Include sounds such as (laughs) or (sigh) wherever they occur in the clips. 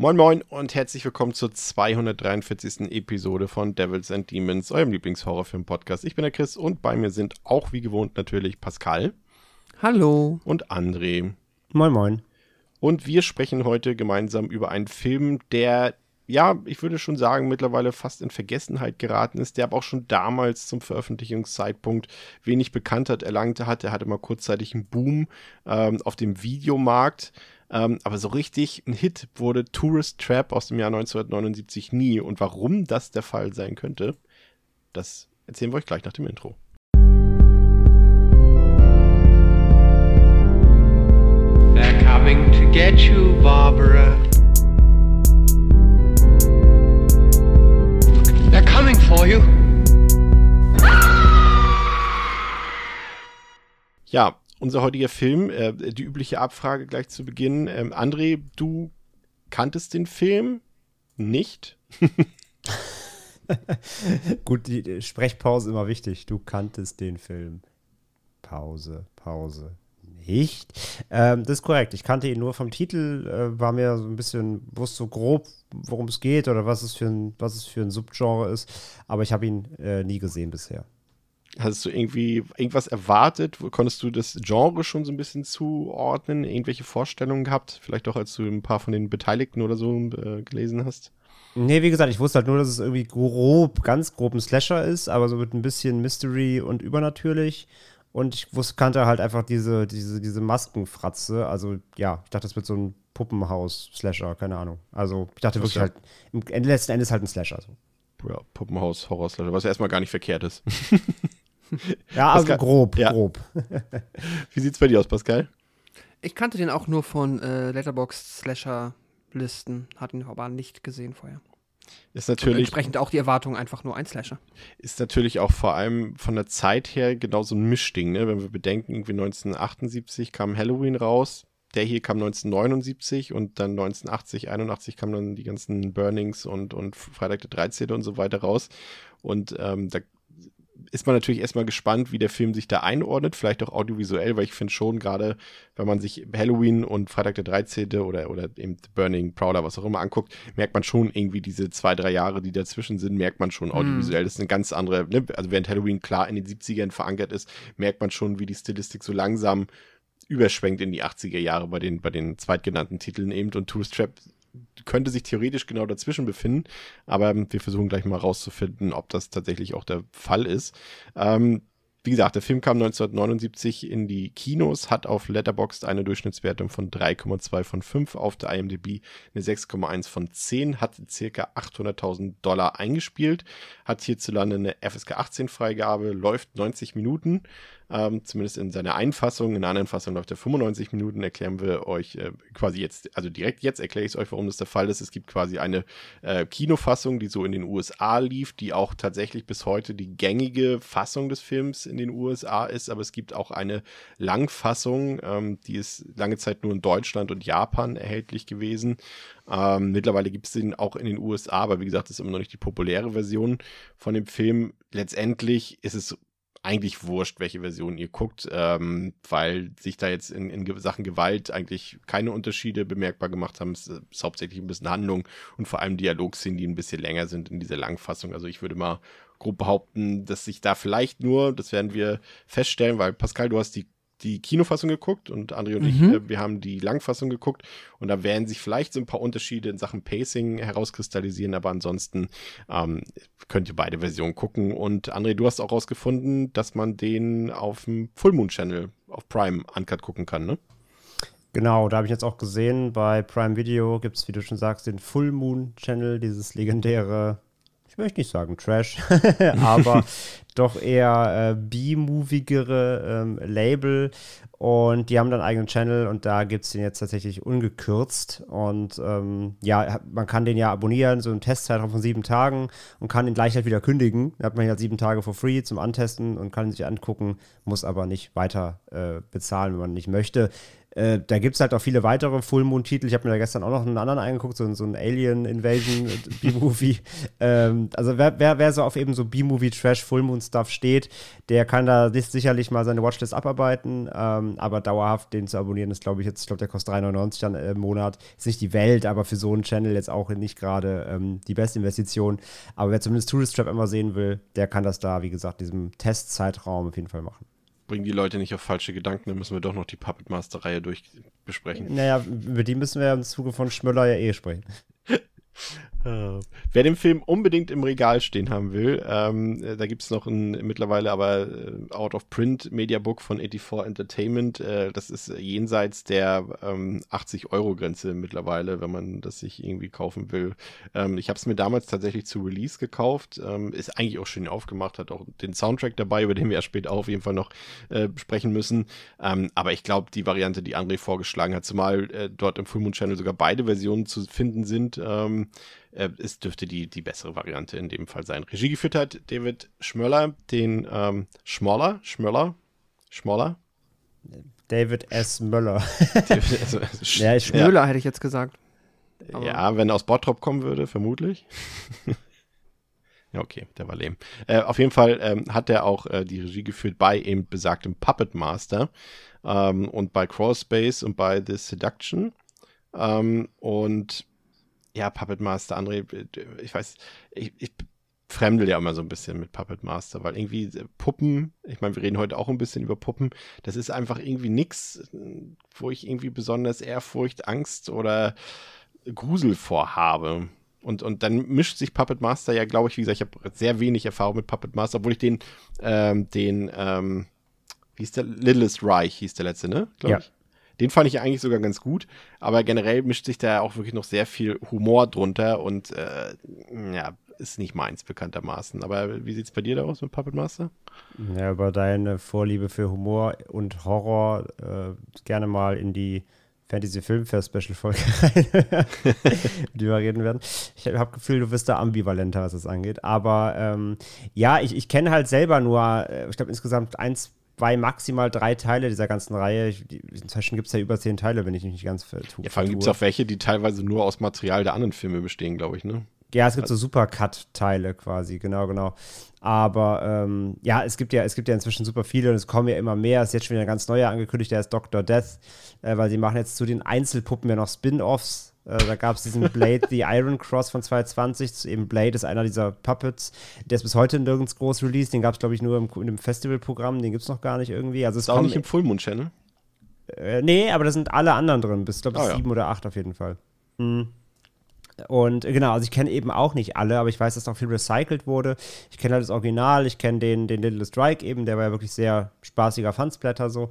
Moin Moin und herzlich willkommen zur 243. Episode von Devils and Demons, eurem Lieblingshorrorfilm-Podcast. Ich bin der Chris und bei mir sind auch wie gewohnt natürlich Pascal. Hallo. Und André. Moin Moin. Und wir sprechen heute gemeinsam über einen Film, der, ja, ich würde schon sagen, mittlerweile fast in Vergessenheit geraten ist, der aber auch schon damals zum Veröffentlichungszeitpunkt wenig Bekanntheit erlangt hat. Er hatte mal kurzzeitig einen Boom ähm, auf dem Videomarkt. Ähm, aber so richtig ein Hit wurde Tourist Trap aus dem Jahr 1979 nie. Und warum das der Fall sein könnte, das erzählen wir euch gleich nach dem Intro. They're coming to get you, Barbara. They're coming for you. Ja, unser heutiger Film, äh, die übliche Abfrage gleich zu Beginn. Ähm, André, du kanntest den Film nicht? (laughs) Gut, die Sprechpause immer wichtig. Du kanntest den Film. Pause, Pause. Nicht. Ähm, das ist korrekt. Ich kannte ihn nur vom Titel, äh, war mir so ein bisschen, wusste so grob, worum es geht oder was es für ein, was es für ein Subgenre ist, aber ich habe ihn äh, nie gesehen bisher. Hast du irgendwie irgendwas erwartet? Konntest du das Genre schon so ein bisschen zuordnen? Irgendwelche Vorstellungen gehabt? Vielleicht auch, als du ein paar von den Beteiligten oder so äh, gelesen hast? Nee, wie gesagt, ich wusste halt nur, dass es irgendwie grob, ganz grob ein Slasher ist, aber so mit ein bisschen Mystery und übernatürlich. Und ich wusste, kannte halt einfach diese, diese, diese Maskenfratze. Also, ja, ich dachte, das wird so ein Puppenhaus-Slasher, keine Ahnung. Also, ich dachte wirklich ja. halt, im letzten Endes halt ein Slasher. So. Ja, Puppenhaus, Horror-Slasher, was erstmal gar nicht verkehrt ist. (laughs) (laughs) Ja, also Pascal- grob, ja. grob. (laughs) Wie sieht's bei dir aus, Pascal? Ich kannte den auch nur von äh, Letterboxd-Slasher-Listen, hatte ihn aber nicht gesehen vorher. Ist Und natürlich, entsprechend auch die Erwartung einfach nur ein Slasher. ist natürlich auch vor allem von der Zeit her genau so ein Mischding, ne? Wenn wir bedenken, irgendwie 1978 kam Halloween raus, der hier kam 1979 und dann 1980, 81 kamen dann die ganzen Burnings und, und Freitag der 13. und so weiter raus. Und ähm, da ist man natürlich erstmal gespannt, wie der Film sich da einordnet, vielleicht auch audiovisuell, weil ich finde schon gerade, wenn man sich Halloween und Freitag der 13. oder, oder eben The Burning, Prowler, was auch immer anguckt, merkt man schon irgendwie diese zwei, drei Jahre, die dazwischen sind, merkt man schon audiovisuell. Das ist eine ganz andere, ne? also während Halloween klar in den 70ern verankert ist, merkt man schon, wie die Stilistik so langsam überschwenkt in die 80er Jahre bei den, bei den zweitgenannten Titeln eben und Tourist Trap könnte sich theoretisch genau dazwischen befinden, aber wir versuchen gleich mal rauszufinden, ob das tatsächlich auch der Fall ist. Ähm, wie gesagt, der Film kam 1979 in die Kinos, hat auf Letterboxd eine Durchschnittswertung von 3,2 von 5, auf der IMDb eine 6,1 von 10, hat circa 800.000 Dollar eingespielt, hat hierzulande eine FSK 18 Freigabe, läuft 90 Minuten, ähm, zumindest in seiner Einfassung. In der anderen Fassung läuft er 95 Minuten. Erklären wir euch äh, quasi jetzt, also direkt jetzt erkläre ich es euch, warum das der Fall ist. Es gibt quasi eine äh, Kinofassung, die so in den USA lief, die auch tatsächlich bis heute die gängige Fassung des Films in den USA ist. Aber es gibt auch eine Langfassung, ähm, die ist lange Zeit nur in Deutschland und Japan erhältlich gewesen. Ähm, mittlerweile gibt es den auch in den USA, aber wie gesagt, das ist immer noch nicht die populäre Version von dem Film. Letztendlich ist es eigentlich wurscht, welche Version ihr guckt, ähm, weil sich da jetzt in, in Sachen Gewalt eigentlich keine Unterschiede bemerkbar gemacht haben. Es ist hauptsächlich ein bisschen Handlung und vor allem Dialogszenen, die ein bisschen länger sind in dieser Langfassung. Also ich würde mal grob behaupten, dass sich da vielleicht nur, das werden wir feststellen, weil Pascal, du hast die die Kinofassung geguckt und André und ich, Mhm. äh, wir haben die Langfassung geguckt und da werden sich vielleicht so ein paar Unterschiede in Sachen Pacing herauskristallisieren, aber ansonsten ähm, könnt ihr beide Versionen gucken. Und André, du hast auch rausgefunden, dass man den auf dem Full Moon Channel auf Prime Uncut gucken kann, ne? Genau, da habe ich jetzt auch gesehen, bei Prime Video gibt es, wie du schon sagst, den Full Moon Channel, dieses legendäre, ich möchte nicht sagen Trash, (laughs) aber (laughs) doch eher äh, B-movigere ähm, Label. Und die haben dann einen eigenen Channel und da gibt es den jetzt tatsächlich ungekürzt. Und ähm, ja, man kann den ja abonnieren, so einen Testzeitraum von sieben Tagen und kann ihn gleich halt wieder kündigen. Da hat man ja sieben Tage for free zum Antesten und kann ihn sich angucken, muss aber nicht weiter äh, bezahlen, wenn man nicht möchte. Äh, da gibt es halt auch viele weitere Full Moon-Titel. Ich habe mir da gestern auch noch einen anderen angeguckt, so, so ein Alien Invasion äh, B-Movie. (laughs) ähm, also wer, wer, wer, so auf eben so B-Movie, Trash, Full Moon-Stuff steht, der kann da sicherlich mal seine Watchlist abarbeiten. Ähm, aber dauerhaft den zu abonnieren, ist glaube ich jetzt, ich glaube, der kostet 3,99 dann im Monat. Ist nicht die Welt, aber für so einen Channel jetzt auch nicht gerade ähm, die beste Investition. Aber wer zumindest Tourist Trap immer sehen will, der kann das da, wie gesagt, diesem Testzeitraum auf jeden Fall machen bringen die Leute nicht auf falsche Gedanken, dann müssen wir doch noch die Puppet Master-Reihe durchbesprechen. Naja, über die müssen wir ja im Zuge von Schmöller ja eh sprechen. (laughs) Uh, wer den Film unbedingt im Regal stehen haben will, ähm, äh, da gibt es noch ein mittlerweile aber äh, out of print Mediabook von 84 Entertainment. Äh, das ist jenseits der ähm, 80 Euro Grenze mittlerweile, wenn man das sich irgendwie kaufen will. Ähm, ich habe es mir damals tatsächlich zu Release gekauft. Ähm, ist eigentlich auch schön aufgemacht, hat auch den Soundtrack dabei, über den wir ja später auf jeden Fall noch äh, sprechen müssen. Ähm, aber ich glaube, die Variante, die André vorgeschlagen hat, zumal äh, dort im Full Moon Channel sogar beide Versionen zu finden sind, ähm, äh, es dürfte die, die bessere Variante in dem Fall sein. Regie geführt hat David Schmöller, den ähm, Schmoller, Schmöller, Schmoller. David S. Möller. (laughs) David, also, ja, Schmöller ja. hätte ich jetzt gesagt. Aber ja, wenn er aus Bottrop kommen würde, vermutlich. (laughs) ja, okay, der war lame. Äh, auf jeden Fall ähm, hat er auch äh, die Regie geführt bei eben besagtem Puppet Master ähm, und bei Crawlspace und bei The Seduction. Ähm, und ja, Puppet Master, André, ich weiß, ich, ich fremdel ja immer so ein bisschen mit Puppet Master, weil irgendwie äh, Puppen, ich meine, wir reden heute auch ein bisschen über Puppen, das ist einfach irgendwie nix, wo ich irgendwie besonders Ehrfurcht, Angst oder Grusel vorhabe. Und, und dann mischt sich Puppet Master ja, glaube ich, wie gesagt, ich habe sehr wenig Erfahrung mit Puppet Master, obwohl ich den, ähm, den, ähm, wie hieß der? Littlest Reich hieß der letzte, ne? Glaube ja. ich. Den fand ich eigentlich sogar ganz gut, aber generell mischt sich da auch wirklich noch sehr viel Humor drunter und äh, ja, ist nicht meins bekanntermaßen. Aber wie sieht es bei dir da aus mit Puppet Master? Ja, über deine Vorliebe für Humor und Horror äh, gerne mal in die Fantasy Filmfest Special Folge (laughs) rein, die wir reden werden. Ich habe Gefühl, du bist da ambivalenter, was das angeht. Aber ähm, ja, ich, ich kenne halt selber nur, äh, ich glaube insgesamt eins, zwei, maximal drei Teile dieser ganzen Reihe. Inzwischen gibt es ja über zehn Teile, wenn ich mich nicht ganz vertue. Ja, vor allem gibt es auch welche, die teilweise nur aus Material der anderen Filme bestehen, glaube ich, ne? Ja, es gibt so Supercut-Teile quasi, genau, genau. Aber ähm, ja, es gibt ja, es gibt ja inzwischen super viele und es kommen ja immer mehr. Es ist jetzt schon wieder ein ganz neuer angekündigt, der ist Dr. Death, äh, weil sie machen jetzt zu den Einzelpuppen ja noch Spin-Offs da gab es diesen Blade the Iron Cross von 2020. Eben Blade ist einer dieser Puppets. Der ist bis heute nirgends groß released. Den gab es, glaube ich, nur im, in dem Festivalprogramm. Den gibt es noch gar nicht irgendwie. Also ist auch nicht im Fullmoon-Channel? Äh, nee, aber da sind alle anderen drin. Bis, glaube ich, oh, sieben ja. oder acht auf jeden Fall. Mhm. Und äh, genau, also ich kenne eben auch nicht alle, aber ich weiß, dass auch viel recycelt wurde. Ich kenne halt das Original, ich kenne den, den Little Strike eben, der war ja wirklich sehr spaßiger Fansblätter so.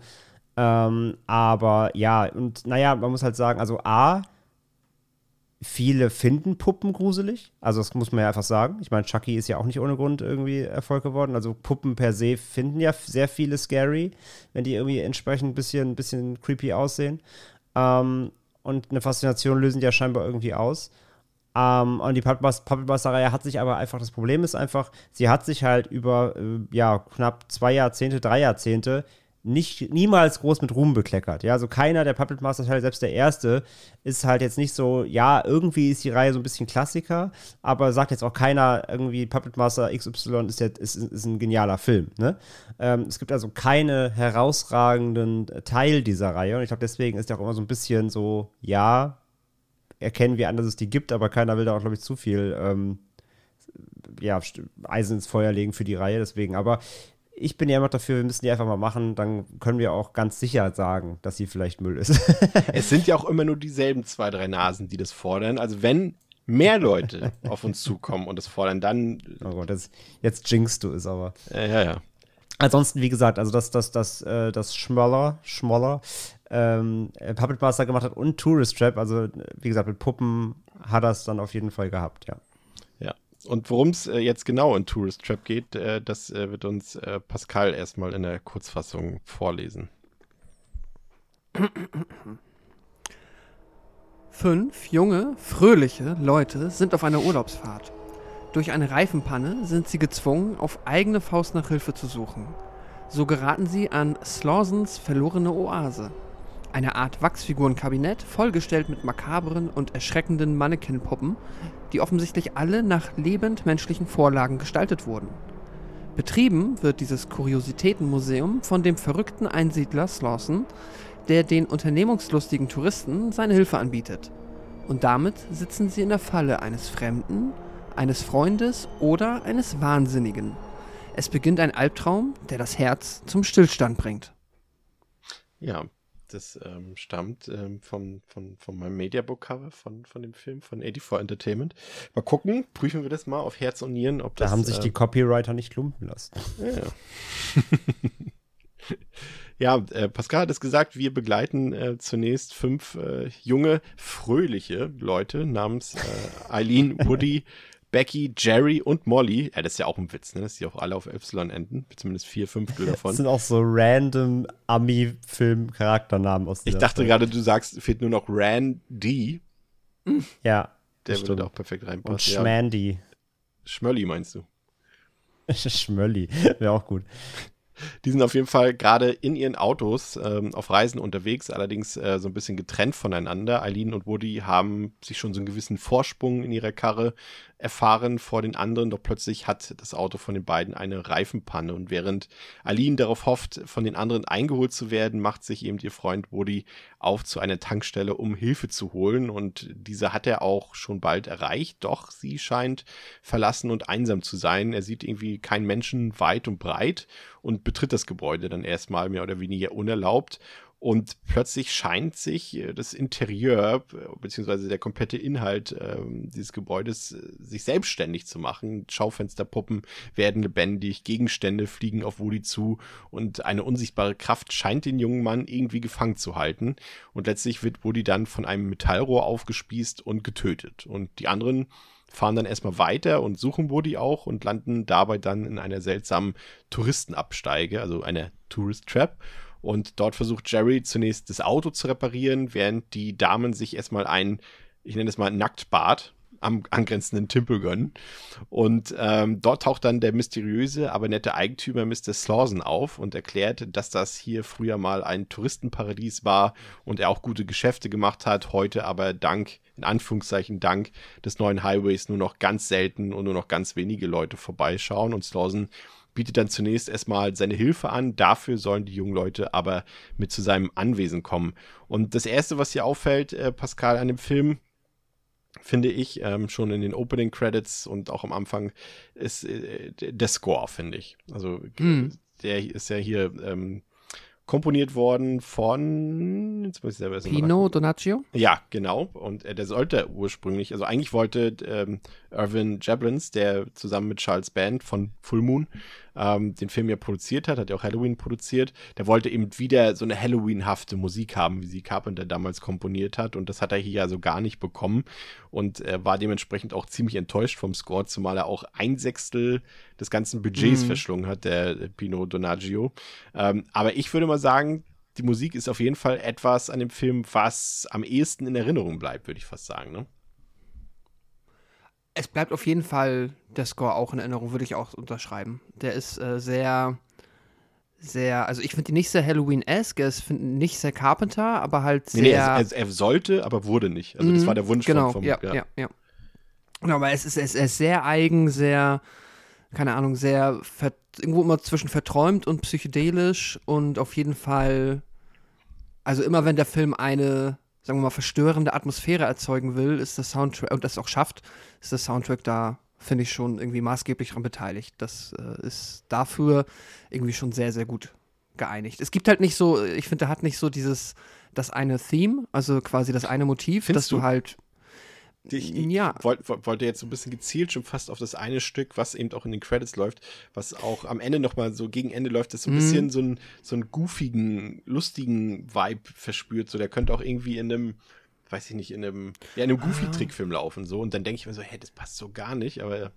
Ähm, aber ja, und naja, man muss halt sagen, also A, viele finden Puppen gruselig. Also, das muss man ja einfach sagen. Ich meine, Chucky ist ja auch nicht ohne Grund irgendwie Erfolg geworden. Also, Puppen per se finden ja sehr viele scary, wenn die irgendwie entsprechend ein bisschen, bisschen creepy aussehen. Ähm, und eine Faszination lösen die ja scheinbar irgendwie aus. Ähm, und die Puppetmaster-Reihe hat sich aber einfach, das Problem ist einfach, sie hat sich halt über äh, ja, knapp zwei Jahrzehnte, drei Jahrzehnte nicht, niemals groß mit Ruhm bekleckert. Ja, also keiner der Puppet Master Teile, selbst der erste, ist halt jetzt nicht so, ja, irgendwie ist die Reihe so ein bisschen Klassiker, aber sagt jetzt auch keiner irgendwie, Puppet Master XY ist, jetzt, ist, ist ein genialer Film. Ne? Ähm, es gibt also keine herausragenden Teil dieser Reihe und ich glaube, deswegen ist der auch immer so ein bisschen so, ja, erkennen wir an, dass es die gibt, aber keiner will da auch, glaube ich, zu viel. Ähm, ja, Eisen ins Feuer legen für die Reihe, deswegen. Aber ich bin ja immer dafür, wir müssen die einfach mal machen, dann können wir auch ganz sicher sagen, dass sie vielleicht Müll ist. (laughs) es sind ja auch immer nur dieselben zwei, drei Nasen, die das fordern. Also wenn mehr Leute (laughs) auf uns zukommen und das fordern, dann. Oh Gott, das, jetzt jinkst du es aber. Äh, ja, ja. Ansonsten, wie gesagt, also das, das, das, äh, das Schmoller, Schmoller, ähm, Puppet Master gemacht hat und Tourist Trap, also wie gesagt, mit Puppen hat er es dann auf jeden Fall gehabt, ja. Und worum es äh, jetzt genau in Tourist Trap geht, äh, das äh, wird uns Pascal erstmal in der Kurzfassung vorlesen. Fünf junge, fröhliche Leute sind auf einer Urlaubsfahrt. Durch eine Reifenpanne sind sie gezwungen, auf eigene Faust nach Hilfe zu suchen. So geraten sie an Slausens verlorene Oase. Eine Art Wachsfigurenkabinett, vollgestellt mit makabren und erschreckenden Mannequinpuppen, die offensichtlich alle nach lebend menschlichen Vorlagen gestaltet wurden. Betrieben wird dieses Kuriositätenmuseum von dem verrückten Einsiedler Slawson, der den unternehmungslustigen Touristen seine Hilfe anbietet. Und damit sitzen sie in der Falle eines Fremden, eines Freundes oder eines Wahnsinnigen. Es beginnt ein Albtraum, der das Herz zum Stillstand bringt. Ja, das ähm, stammt ähm, vom, von, von meinem Mediabook-Cover von, von dem Film von 84 Entertainment. Mal gucken, prüfen wir das mal auf Herz und Nieren, ob da das. Da haben sich äh, die Copywriter nicht lumpen lassen. Ja, (laughs) ja äh, Pascal hat es gesagt, wir begleiten äh, zunächst fünf äh, junge, fröhliche Leute namens äh, Eileen, Woody, (laughs) Becky, Jerry und Molly. Ja, das ist ja auch ein Witz, ne? dass die auch alle auf Y enden. Zumindest vier Fünftel davon. Das sind auch so random Ami-Film-Charakternamen aus Ich dachte gerade, du sagst, fehlt nur noch Randy. Ja. Der würde da auch perfekt reinpassen. Und Schmandy. Ja. Schmölli meinst du? (laughs) Schmölli, wäre auch gut. (laughs) Die sind auf jeden Fall gerade in ihren Autos ähm, auf Reisen unterwegs, allerdings äh, so ein bisschen getrennt voneinander. Eileen und Woody haben sich schon so einen gewissen Vorsprung in ihrer Karre erfahren vor den anderen, doch plötzlich hat das Auto von den beiden eine Reifenpanne und während Aline darauf hofft, von den anderen eingeholt zu werden, macht sich eben ihr Freund Woody auf zu einer Tankstelle, um Hilfe zu holen und diese hat er auch schon bald erreicht, doch sie scheint verlassen und einsam zu sein. Er sieht irgendwie keinen Menschen weit und breit und betritt das Gebäude dann erstmal mehr oder weniger unerlaubt und plötzlich scheint sich äh, das Interieur beziehungsweise der komplette Inhalt äh, dieses Gebäudes äh, sich selbstständig zu machen. Schaufensterpuppen werden lebendig, Gegenstände fliegen auf Woody zu und eine unsichtbare Kraft scheint den jungen Mann irgendwie gefangen zu halten. Und letztlich wird Woody dann von einem Metallrohr aufgespießt und getötet. Und die anderen fahren dann erstmal weiter und suchen Woody auch und landen dabei dann in einer seltsamen Touristenabsteige, also einer Tourist Trap. Und dort versucht Jerry zunächst das Auto zu reparieren, während die Damen sich erstmal ein, ich nenne es mal Nacktbad am angrenzenden Tempel gönnen. Und ähm, dort taucht dann der mysteriöse, aber nette Eigentümer Mr. Slauson auf und erklärt, dass das hier früher mal ein Touristenparadies war und er auch gute Geschäfte gemacht hat, heute aber dank, in Anführungszeichen dank des neuen Highways nur noch ganz selten und nur noch ganz wenige Leute vorbeischauen. Und Slauson bietet dann zunächst erstmal seine Hilfe an. Dafür sollen die jungen Leute aber mit zu seinem Anwesen kommen. Und das Erste, was hier auffällt, äh, Pascal, an dem Film, finde ich, ähm, schon in den Opening Credits und auch am Anfang, ist äh, der Score, finde ich. Also mhm. der ist ja hier ähm, komponiert worden von jetzt muss ich selber Pino Donaccio? Ja, genau. Und äh, der sollte ursprünglich, also eigentlich wollte ähm, Irvin Jablins, der zusammen mit Charles Band von Full Moon ähm, den Film ja produziert hat, hat ja auch Halloween produziert, der wollte eben wieder so eine Halloween-hafte Musik haben, wie sie Carpenter damals komponiert hat. Und das hat er hier ja so gar nicht bekommen und äh, war dementsprechend auch ziemlich enttäuscht vom Score, zumal er auch ein Sechstel des ganzen Budgets mhm. verschlungen hat, der Pino Donaggio. Ähm, aber ich würde mal sagen, die Musik ist auf jeden Fall etwas an dem Film, was am ehesten in Erinnerung bleibt, würde ich fast sagen. Ne? Es bleibt auf jeden Fall der Score auch in Erinnerung, würde ich auch unterschreiben. Der ist äh, sehr, sehr, also ich finde ihn nicht sehr Halloween-esque, er ist nicht sehr Carpenter, aber halt sehr. Nee, nee er, er, sollte, aber wurde nicht. Also das mhm, war der Wunsch genau, vom, vom ja, ja, ja, ja. Genau, aber es ist, es ist sehr eigen, sehr, keine Ahnung, sehr irgendwo immer zwischen verträumt und psychedelisch und auf jeden Fall, also immer wenn der Film eine sagen wir mal, verstörende Atmosphäre erzeugen will, ist das Soundtrack, und das auch schafft, ist das Soundtrack da, finde ich, schon irgendwie maßgeblich daran beteiligt. Das äh, ist dafür irgendwie schon sehr, sehr gut geeinigt. Es gibt halt nicht so, ich finde, er hat nicht so dieses, das eine Theme, also quasi das eine Motiv, Findest dass du, du halt ich, ja. wollte, wollte jetzt so ein bisschen gezielt schon fast auf das eine Stück, was eben auch in den Credits läuft, was auch am Ende nochmal so gegen Ende läuft, das so ein mm. bisschen so, ein, so einen goofigen, lustigen Vibe verspürt. So, der könnte auch irgendwie in einem, weiß ich nicht, in einem, ja, in einem Goofy-Trickfilm laufen. So, und dann denke ich mir so, hey, das passt so gar nicht, aber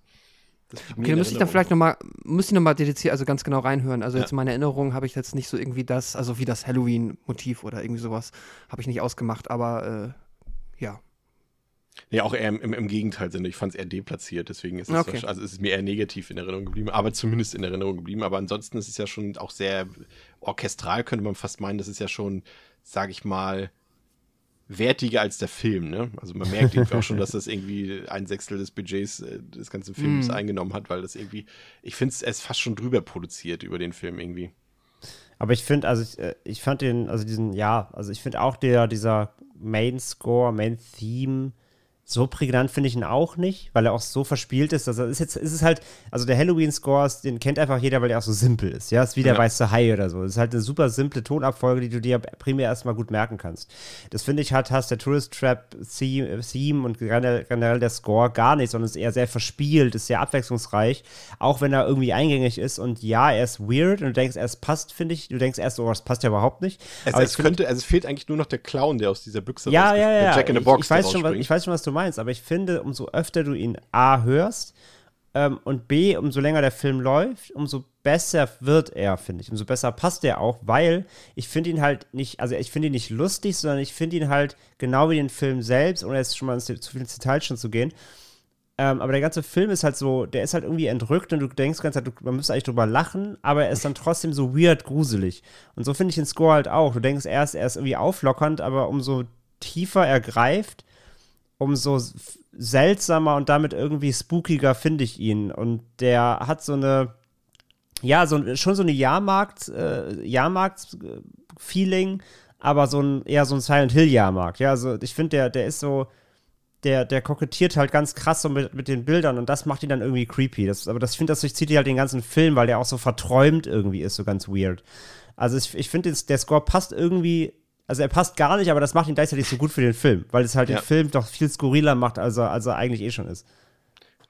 Okay, dann müsste ich dann vielleicht nochmal, müsste ich nochmal dediziert, also ganz genau reinhören. Also jetzt in meiner Erinnerung habe ich jetzt nicht so irgendwie das, also wie das Halloween-Motiv oder irgendwie sowas, habe ich nicht ausgemacht, aber äh, ja. Nee, auch eher im, im, Gegenteil, ich fand es ehr deplatziert, deswegen ist es, Okay. wahrsch- also es ist mir eher negativ in Erinnerung geblieben, aber zumindest in Erinnerung geblieben. Aber ansonsten ist es ja schon auch sehr orchestral, könnte man fast meinen. Das ist ja schon, sage ich mal, wertiger als der Film, ne? Also man merkt irgendwie auch schon, dass das irgendwie ein Sechstel des Budgets äh, des ganzen Films Mhm. eingenommen hat, weil das irgendwie, ich finde es, er ist fast schon drüber produziert über den Film irgendwie. Aber ich finde, also ich, äh, ich fand den, also diesen, ja, also ich finde auch der, dieser Main Score, Main Theme, so prägnant finde ich ihn auch nicht, weil er auch so verspielt ist. Also ist jetzt, ist es halt, also der Halloween-Score, den kennt einfach jeder, weil der auch so simpel ist. Ja, ist wie der Ja. weiße Hai oder so. Es ist halt eine super simple Tonabfolge, die du dir primär erstmal gut merken kannst. Das finde ich hat, hast der Tourist Trap Theme und generell, der Score gar nicht, sondern ist eher sehr verspielt, ist sehr abwechslungsreich, auch wenn er irgendwie eingängig ist. Und ja, er ist weird und du denkst, er passt, finde ich. Du denkst erst, oh, das passt ja überhaupt nicht. Es, es ich könnte, also es fehlt eigentlich nur noch der Clown, der aus dieser Büchse ja, rausge- ja, der ja. Jack in the ich, Box ich, weiß der schon, was, ich weiß schon, was du meinst, aber ich finde, umso öfter du ihn A hörst ähm, und B, umso länger der Film läuft, umso besser wird er, finde ich. Umso besser passt er auch, weil ich finde ihn halt nicht, also ich finde ihn nicht lustig, sondern ich finde ihn halt genau wie den Film selbst, ohne jetzt schon mal zu viel ins Detail schon zu gehen. Ähm, aber der ganze Film ist halt so, der ist halt irgendwie entrückt und du denkst Zeit, du, man müsste eigentlich drüber lachen, aber er ist dann trotzdem so weird gruselig. Und so finde ich den Score halt auch. Du denkst erst, er ist irgendwie auflockernd, aber umso tiefer er greift, umso seltsamer und damit irgendwie spookiger finde ich ihn. Und der hat so eine, ja, so, schon so eine Jahrmarkt, äh, Jahrmarkt-Feeling, aber so ein, eher so ein Silent Hill-Jahrmarkt. Ja, also ich finde, der, der ist so, der, der kokettiert halt ganz krass so mit, mit den Bildern und das macht ihn dann irgendwie creepy. Das, aber das, ich finde, das durchzieht halt den ganzen Film, weil der auch so verträumt irgendwie ist, so ganz weird. Also ich, ich finde, der Score passt irgendwie, also er passt gar nicht, aber das macht ihn gleichzeitig so gut für den Film, weil es halt Ja. den Film doch viel skurriler macht, als er, als er eigentlich eh schon ist.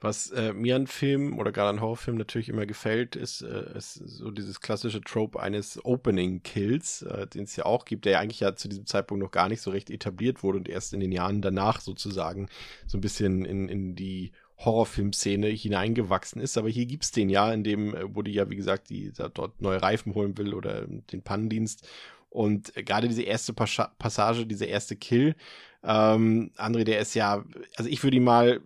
Was äh, mir an Filmen oder gerade an Horrorfilmen natürlich immer gefällt, ist, äh, ist so dieses klassische Trope eines Opening-Kills, äh, den es ja auch gibt, der ja eigentlich ja zu diesem Zeitpunkt noch gar nicht so recht etabliert wurde und erst in den Jahren danach sozusagen so ein bisschen in, in die Horrorfilmszene hineingewachsen ist. Aber hier gibt's den ja, in dem, äh, wo die ja, wie gesagt, die da dort neue Reifen holen will oder den Pannendienst. Und gerade diese erste Passage, dieser erste Kill, ähm, André, der ist ja, also ich würde ihn mal,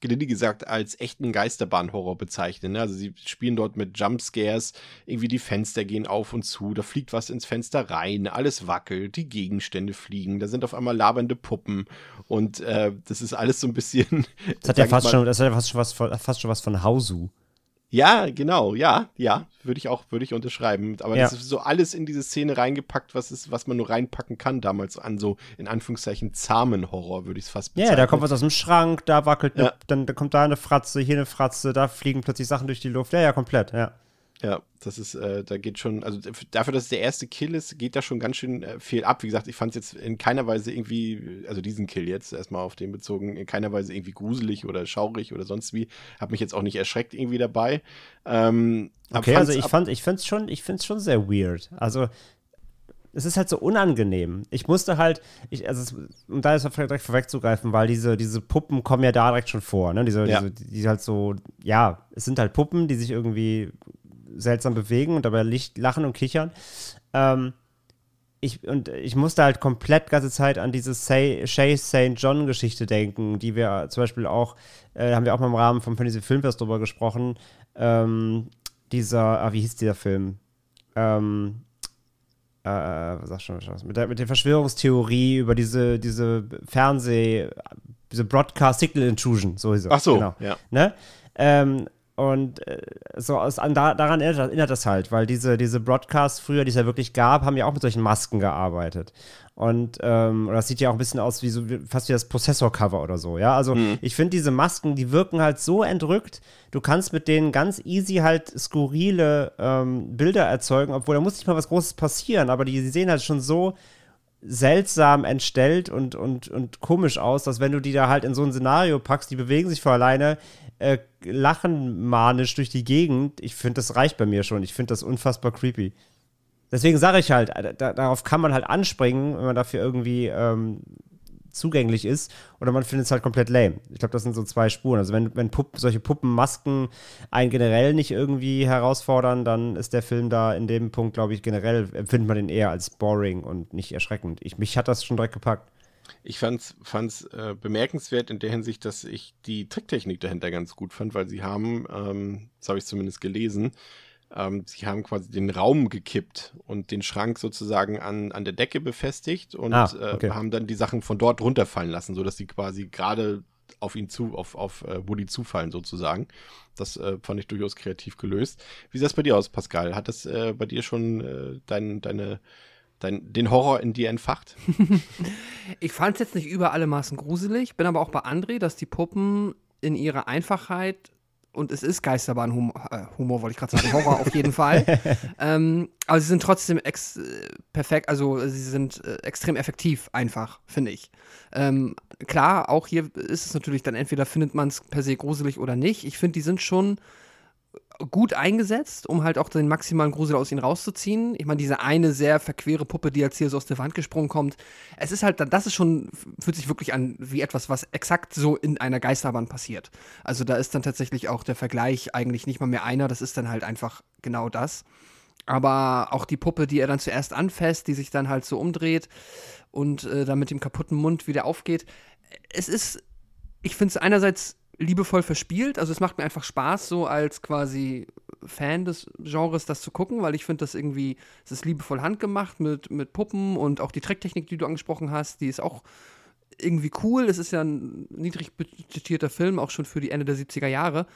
gelinde gesagt, als echten Geisterbahn-Horror bezeichnen. Ne? Also sie spielen dort mit Jumpscares, irgendwie die Fenster gehen auf und zu, da fliegt was ins Fenster rein, alles wackelt, die Gegenstände fliegen, da sind auf einmal labernde Puppen und äh, das ist alles so ein bisschen. Das hat ja fast mal- schon, das hat ja fast schon was von, fast schon was von Hausu. Ja, genau, ja, ja, würde ich auch, würde ich unterschreiben. Aber Ja. das ist so alles in diese Szene reingepackt, was ist, was man nur reinpacken kann damals an so, in Anführungszeichen, zahmen Horror, würde ich es fast Ja, bezeichnen. da kommt was aus dem Schrank, da wackelt, ne, Ja. dann da kommt da eine Fratze, hier eine Fratze, da fliegen plötzlich Sachen durch die Luft. Ja, ja, komplett, ja. Ja, das ist, äh, da geht schon, also dafür, dass es der erste Kill ist, geht da schon ganz schön äh, viel ab. Wie gesagt, ich fand es jetzt in keiner Weise irgendwie, also diesen Kill jetzt erstmal auf den bezogen, in keiner Weise irgendwie gruselig oder schaurig oder sonst wie. Hab mich jetzt auch nicht erschreckt irgendwie dabei. Ähm, Okay, also ich fand, ich find's schon, ich find's schon sehr weird. Also es ist halt so unangenehm. Ich musste halt, ich, also es, um da jetzt direkt vorwegzugreifen, weil diese, diese Puppen kommen ja da direkt schon vor, ne? Diese, Ja. diese, die halt so, ja, es sind halt Puppen, die sich irgendwie seltsam bewegen und dabei Licht, lachen und kichern. Ähm, ich, und ich musste halt komplett ganze Zeit an diese Say, Shay St. John Geschichte denken, die wir zum Beispiel auch, äh, haben wir auch mal im Rahmen von, von diesem Filmfest drüber gesprochen. Ähm, dieser, ah, wie hieß dieser Film? Ähm, äh, was sag schon was? Mit der, mit der Verschwörungstheorie über diese, diese Fernseh, diese Broadcast Signal Intrusion, so hieß er. Ach so, genau. ja. Ne? Ähm, und äh, so aus, an, da, daran erinnert, erinnert das halt, weil diese, diese Broadcasts früher, die es ja wirklich gab, haben ja auch mit solchen Masken gearbeitet. Und ähm, das sieht ja auch ein bisschen aus wie so fast wie das Prozessor-Cover oder so, ja. Also ich finde diese Masken, die wirken halt so entrückt, du kannst mit denen ganz easy halt skurrile ähm, Bilder erzeugen, obwohl da muss nicht mal was Großes passieren, aber die, die sehen halt schon so seltsam entstellt und, und, und komisch aus, dass wenn du die da halt in so ein Szenario packst, die bewegen sich vor alleine, äh, lachen manisch durch die Gegend. Ich finde, das reicht bei mir schon. Ich finde das unfassbar creepy. Deswegen sage ich halt, äh, da, darauf kann man halt anspringen, wenn man dafür irgendwie ähm, zugänglich ist, oder man findet es halt komplett lame. Ich glaube, das sind so zwei Spuren. Also wenn, wenn Pupp, solche Puppenmasken einen generell nicht irgendwie herausfordern, dann ist der Film da in dem Punkt, glaube ich, generell empfindet man den eher als boring und nicht erschreckend. Ich, mich hat das schon direkt gepackt. Ich fand's, fand's äh, bemerkenswert in der Hinsicht, dass ich die Tricktechnik dahinter ganz gut fand, weil sie haben, ähm, das habe ich zumindest gelesen, ähm, sie haben quasi den Raum gekippt und den Schrank sozusagen an, an der Decke befestigt und Ah, okay. äh, haben dann die Sachen von dort runterfallen lassen, sodass sie quasi gerade auf ihn zu, auf, auf äh, Woody zufallen sozusagen. Das äh, fand ich durchaus kreativ gelöst. Wie sieht das bei dir aus, Pascal? Hat das äh, bei dir schon äh, dein, deine, dein, den Horror in dir entfacht? (laughs) Ich fand es jetzt nicht über alle Maßen gruselig, bin aber auch bei André, dass die Puppen in ihrer Einfachheit und es ist Geisterbahn-Humor, äh, Humor wollte ich gerade sagen, Horror auf jeden Fall. (laughs) ähm, aber sie sind trotzdem ex äh, perfekt, also sie sind äh, extrem effektiv, einfach, finde ich. Ähm, klar, auch hier ist es natürlich dann entweder findet man es per se gruselig oder nicht. Ich finde, die sind schon gut eingesetzt, um halt auch den maximalen Grusel aus ihnen rauszuziehen. Ich meine, diese eine sehr verquere Puppe, die jetzt hier so aus der Wand gesprungen kommt, es ist halt, das ist schon, fühlt sich wirklich an wie etwas, was exakt so in einer Geisterbahn passiert. Also da ist dann tatsächlich auch der Vergleich eigentlich nicht mal mehr einer, das ist dann halt einfach genau das. Aber auch die Puppe, die er dann zuerst anfasst, die sich dann halt so umdreht und äh, dann mit dem kaputten Mund wieder aufgeht. Es ist, ich finde es einerseits liebevoll verspielt, also es macht mir einfach Spaß, so als quasi Fan des Genres das zu gucken, weil ich finde das irgendwie, es ist liebevoll handgemacht mit, mit Puppen und auch die Tricktechnik, die du angesprochen hast, die ist auch irgendwie cool. Es ist ja ein niedrig budgetierter Film, auch schon für die Ende der 70er Jahre.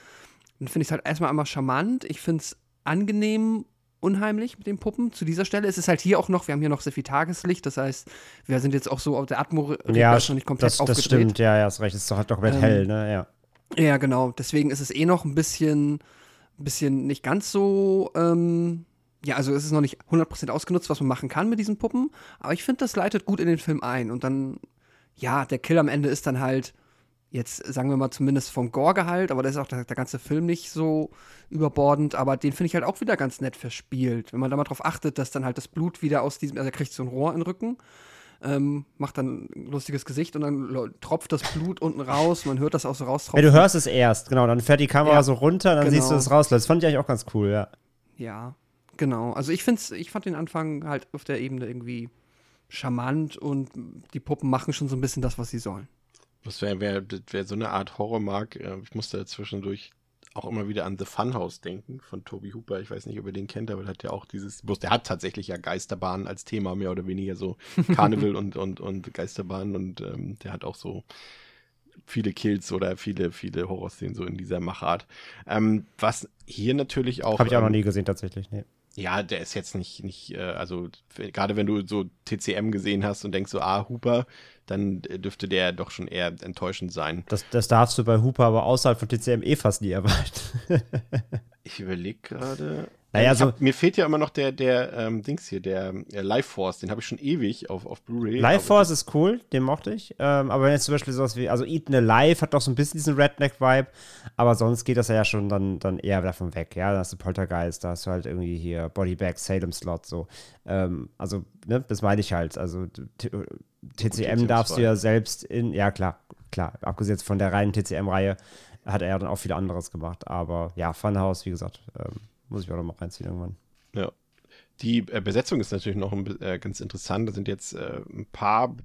Dann finde ich es halt erstmal einmal charmant. Ich finde es angenehm unheimlich mit den Puppen. Zu dieser Stelle ist es halt hier auch noch, wir haben hier noch sehr viel Tageslicht, das heißt, wir sind jetzt auch so auf der Atmo Ja, ist noch nicht komplett das, das aufgedreht. stimmt, ja, ja, hast recht. Es ist doch halt doch komplett Ähm, hell, ne? Ja. Ja, genau. Deswegen ist es eh noch ein bisschen, bisschen nicht ganz so, ähm, ja, also es ist noch nicht 100% ausgenutzt, was man machen kann mit diesen Puppen. Aber ich finde, das leitet gut in den Film ein. Und dann, ja, der Kill am Ende ist dann halt, jetzt sagen wir mal zumindest vom Gore-Gehalt, aber da ist auch der, der ganze Film nicht so überbordend. Aber den finde ich halt auch wieder ganz nett verspielt. Wenn man da mal drauf achtet, dass dann halt das Blut wieder aus diesem, also er kriegt so ein Rohr in den Rücken ähm, macht dann ein lustiges Gesicht und dann tropft das Blut unten raus. Man hört das auch so Ja, raustropfen. du hörst es erst, genau. Dann fährt die Kamera Ja, so runter, dann genau. siehst du es raus. Das fand ich eigentlich auch ganz cool, ja. Ja, genau. Also ich find's, ich fand den Anfang halt auf der Ebene irgendwie charmant und die Puppen machen schon so ein bisschen das, was sie sollen. Das wäre wär, wär so eine Art Horror mag. äh, Ich musste zwischendurch auch immer wieder an The Funhouse denken von Toby Hooper. Ich weiß nicht, ob ihr den kennt, aber der hat ja auch dieses, bloß der hat tatsächlich ja Geisterbahnen als Thema, mehr oder weniger so (laughs) Carnival und, und, und Geisterbahnen und ähm, der hat auch so viele Kills oder viele, viele Horrorszenen so in dieser Machart. Ähm, was hier natürlich auch. Habe ich auch noch ähm, nie gesehen, tatsächlich. Nee. ja, der ist jetzt nicht, nicht, äh, also gerade wenn du so TCM gesehen hast und denkst so, ah, Hooper, dann äh, dürfte der doch schon eher enttäuschend sein. Das, das darfst du bei Hooper aber außerhalb von TCM eh fast nie erwarten. (laughs) Ich überlege gerade. Naja, so- hab, mir fehlt ja immer noch der, der ähm, Dings hier, der äh, Life Force, den habe ich schon ewig auf, auf Blu-ray. Life Force ist cool, den mochte ich. Ähm, aber wenn jetzt zum Beispiel sowas wie, also Eaten Alive hat doch so ein bisschen diesen Redneck-Vibe, aber sonst geht das ja schon dann, dann eher davon weg. Ja, da hast du Poltergeist, da hast du halt irgendwie hier Bodybag, Salem Slot, so. Ähm, also, ne, das meine ich halt. Also, TCM darfst du ja selbst in, ja klar, klar, abgesehen jetzt von der reinen TCM-Reihe, hat er ja dann auch viel anderes gemacht. Aber ja, Funhouse, wie gesagt, ähm, muss ich auch noch mal reinziehen irgendwann. Ja. Die äh, Besetzung ist natürlich noch ein, äh, ganz interessant. Da sind jetzt äh, ein paar,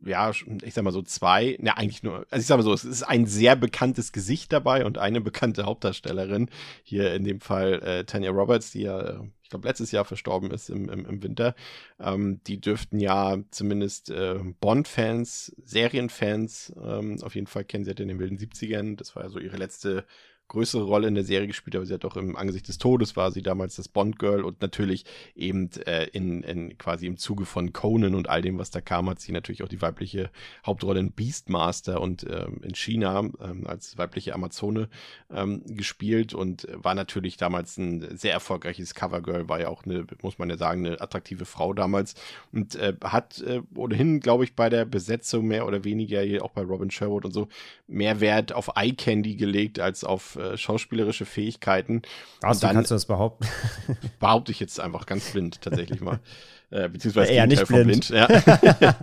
ja, ich sag mal so zwei, na eigentlich nur, also ich sag mal so, es ist ein sehr bekanntes Gesicht dabei und eine (laughs) bekannte Hauptdarstellerin. Hier in dem Fall äh, Tanya Roberts, die ja, ich glaube, letztes Jahr verstorben ist im, im, im Winter. Ähm, die dürften ja zumindest äh, Bond-Fans, Serienfans, ähm, auf jeden Fall kennen sie hat in den wilden 70ern. Das war ja so ihre letzte größere Rolle in der Serie gespielt, aber sie hat auch im Angesicht des Todes war sie damals das Bond-Girl und natürlich eben äh, in, in quasi im Zuge von Conan und all dem, was da kam, hat sie natürlich auch die weibliche Hauptrolle in Beastmaster und ähm, in China ähm, als weibliche Amazone ähm, gespielt und war natürlich damals ein sehr erfolgreiches Covergirl, war ja auch eine, muss man ja sagen, eine attraktive Frau damals und äh, hat äh, ohnehin, glaube ich, bei der Besetzung mehr oder weniger, auch bei Robin Sherwood und so, mehr Wert auf Eye Candy gelegt als auf äh, schauspielerische Fähigkeiten. Also dann- kannst du das behaupten? (laughs) Behaupte ich jetzt einfach ganz blind tatsächlich mal. (laughs) Äh, beziehungsweise Eher nicht von blind. Ja. (laughs)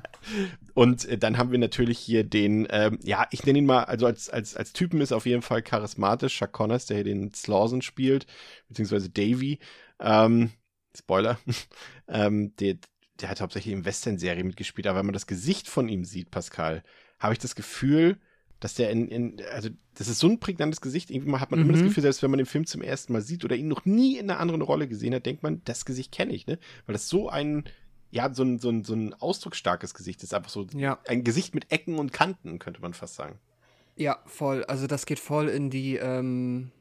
Und äh, dann haben wir natürlich hier den, ähm, ja, ich nenne ihn mal, also als, als, als Typen ist auf jeden Fall charismatisch, Chuck Connors, der hier den Slauson spielt, beziehungsweise Davy. Ähm, Spoiler. ähm, der, der hat hauptsächlich in Western-Serien mitgespielt, aber wenn man das Gesicht von ihm sieht, Pascal, habe ich das Gefühl, dass der in, in, also das ist so ein prägnantes Gesicht, irgendwie mal hat man immer das Mhm. Gefühl, selbst wenn man den Film zum ersten Mal sieht oder ihn noch nie in einer anderen Rolle gesehen hat, denkt man, das Gesicht kenne ich, ne? Weil das so ein, ja, so ein, so ein, so ein ausdrucksstarkes Gesicht ist, einfach so Ja. ein Gesicht mit Ecken und Kanten, könnte man fast sagen. Ja, voll. Also das geht voll in die, ähm,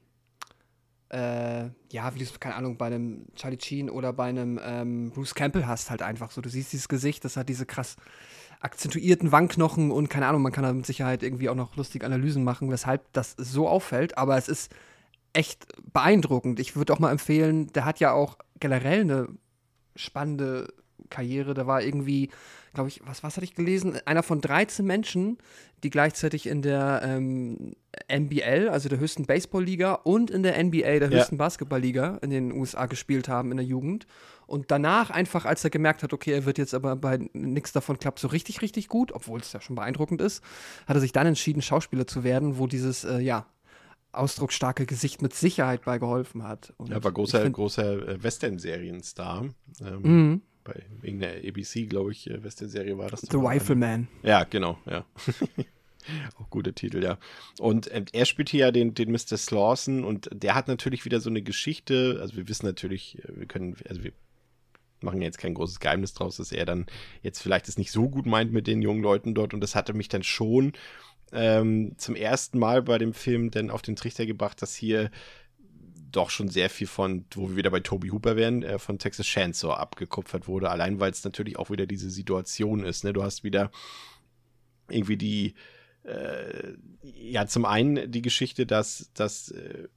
äh, ja, wie du es, keine Ahnung, bei einem Charlie Sheen oder bei einem ähm, Bruce Campbell hast halt einfach so. Du siehst dieses Gesicht, das hat diese krass akzentuierten Wangenknochen und keine Ahnung, man kann da mit Sicherheit irgendwie auch noch lustige Analysen machen, weshalb das so auffällt, aber es ist echt beeindruckend. Ich würde auch mal empfehlen, der hat ja auch generell eine spannende Karriere. Der war irgendwie, glaube ich, was, was hatte ich gelesen? Einer von 13 Menschen, die gleichzeitig in der ähm, NBL, also der höchsten Baseballliga, und in der NBA, der Ja. höchsten Basketballliga in den USA gespielt haben in der Jugend. Und danach einfach, als er gemerkt hat, okay, er wird jetzt aber bei nichts davon klappt so richtig, richtig gut, obwohl es ja schon beeindruckend ist, hat er sich dann entschieden, Schauspieler zu werden, wo dieses, äh, ja, ausdrucksstarke Gesicht mit Sicherheit bei geholfen hat. Und Er war großer, find- großer äh, Western-Serienstar. Ähm, Mhm. Bei irgendeiner ABC, glaube ich, äh, Western-Serie war das. The. Rifleman. Ja, genau, ja. (laughs) Auch guter Titel, ja. Und ähm, er spielt hier ja den, den Mr. Slawson und der hat natürlich wieder so eine Geschichte. Also wir wissen natürlich, äh, wir können, also wir machen jetzt kein großes Geheimnis draus, dass er dann jetzt vielleicht es nicht so gut meint mit den jungen Leuten dort und das hatte mich dann schon ähm, zum ersten Mal bei dem Film dann auf den Trichter gebracht, dass hier doch schon sehr viel von, wo wir wieder bei Toby Hooper wären, äh, von Texas Chainsaw abgekupfert wurde. Allein weil es natürlich auch wieder diese Situation ist. Ne? Du hast wieder irgendwie die, äh, ja, zum einen die Geschichte, dass, dass äh,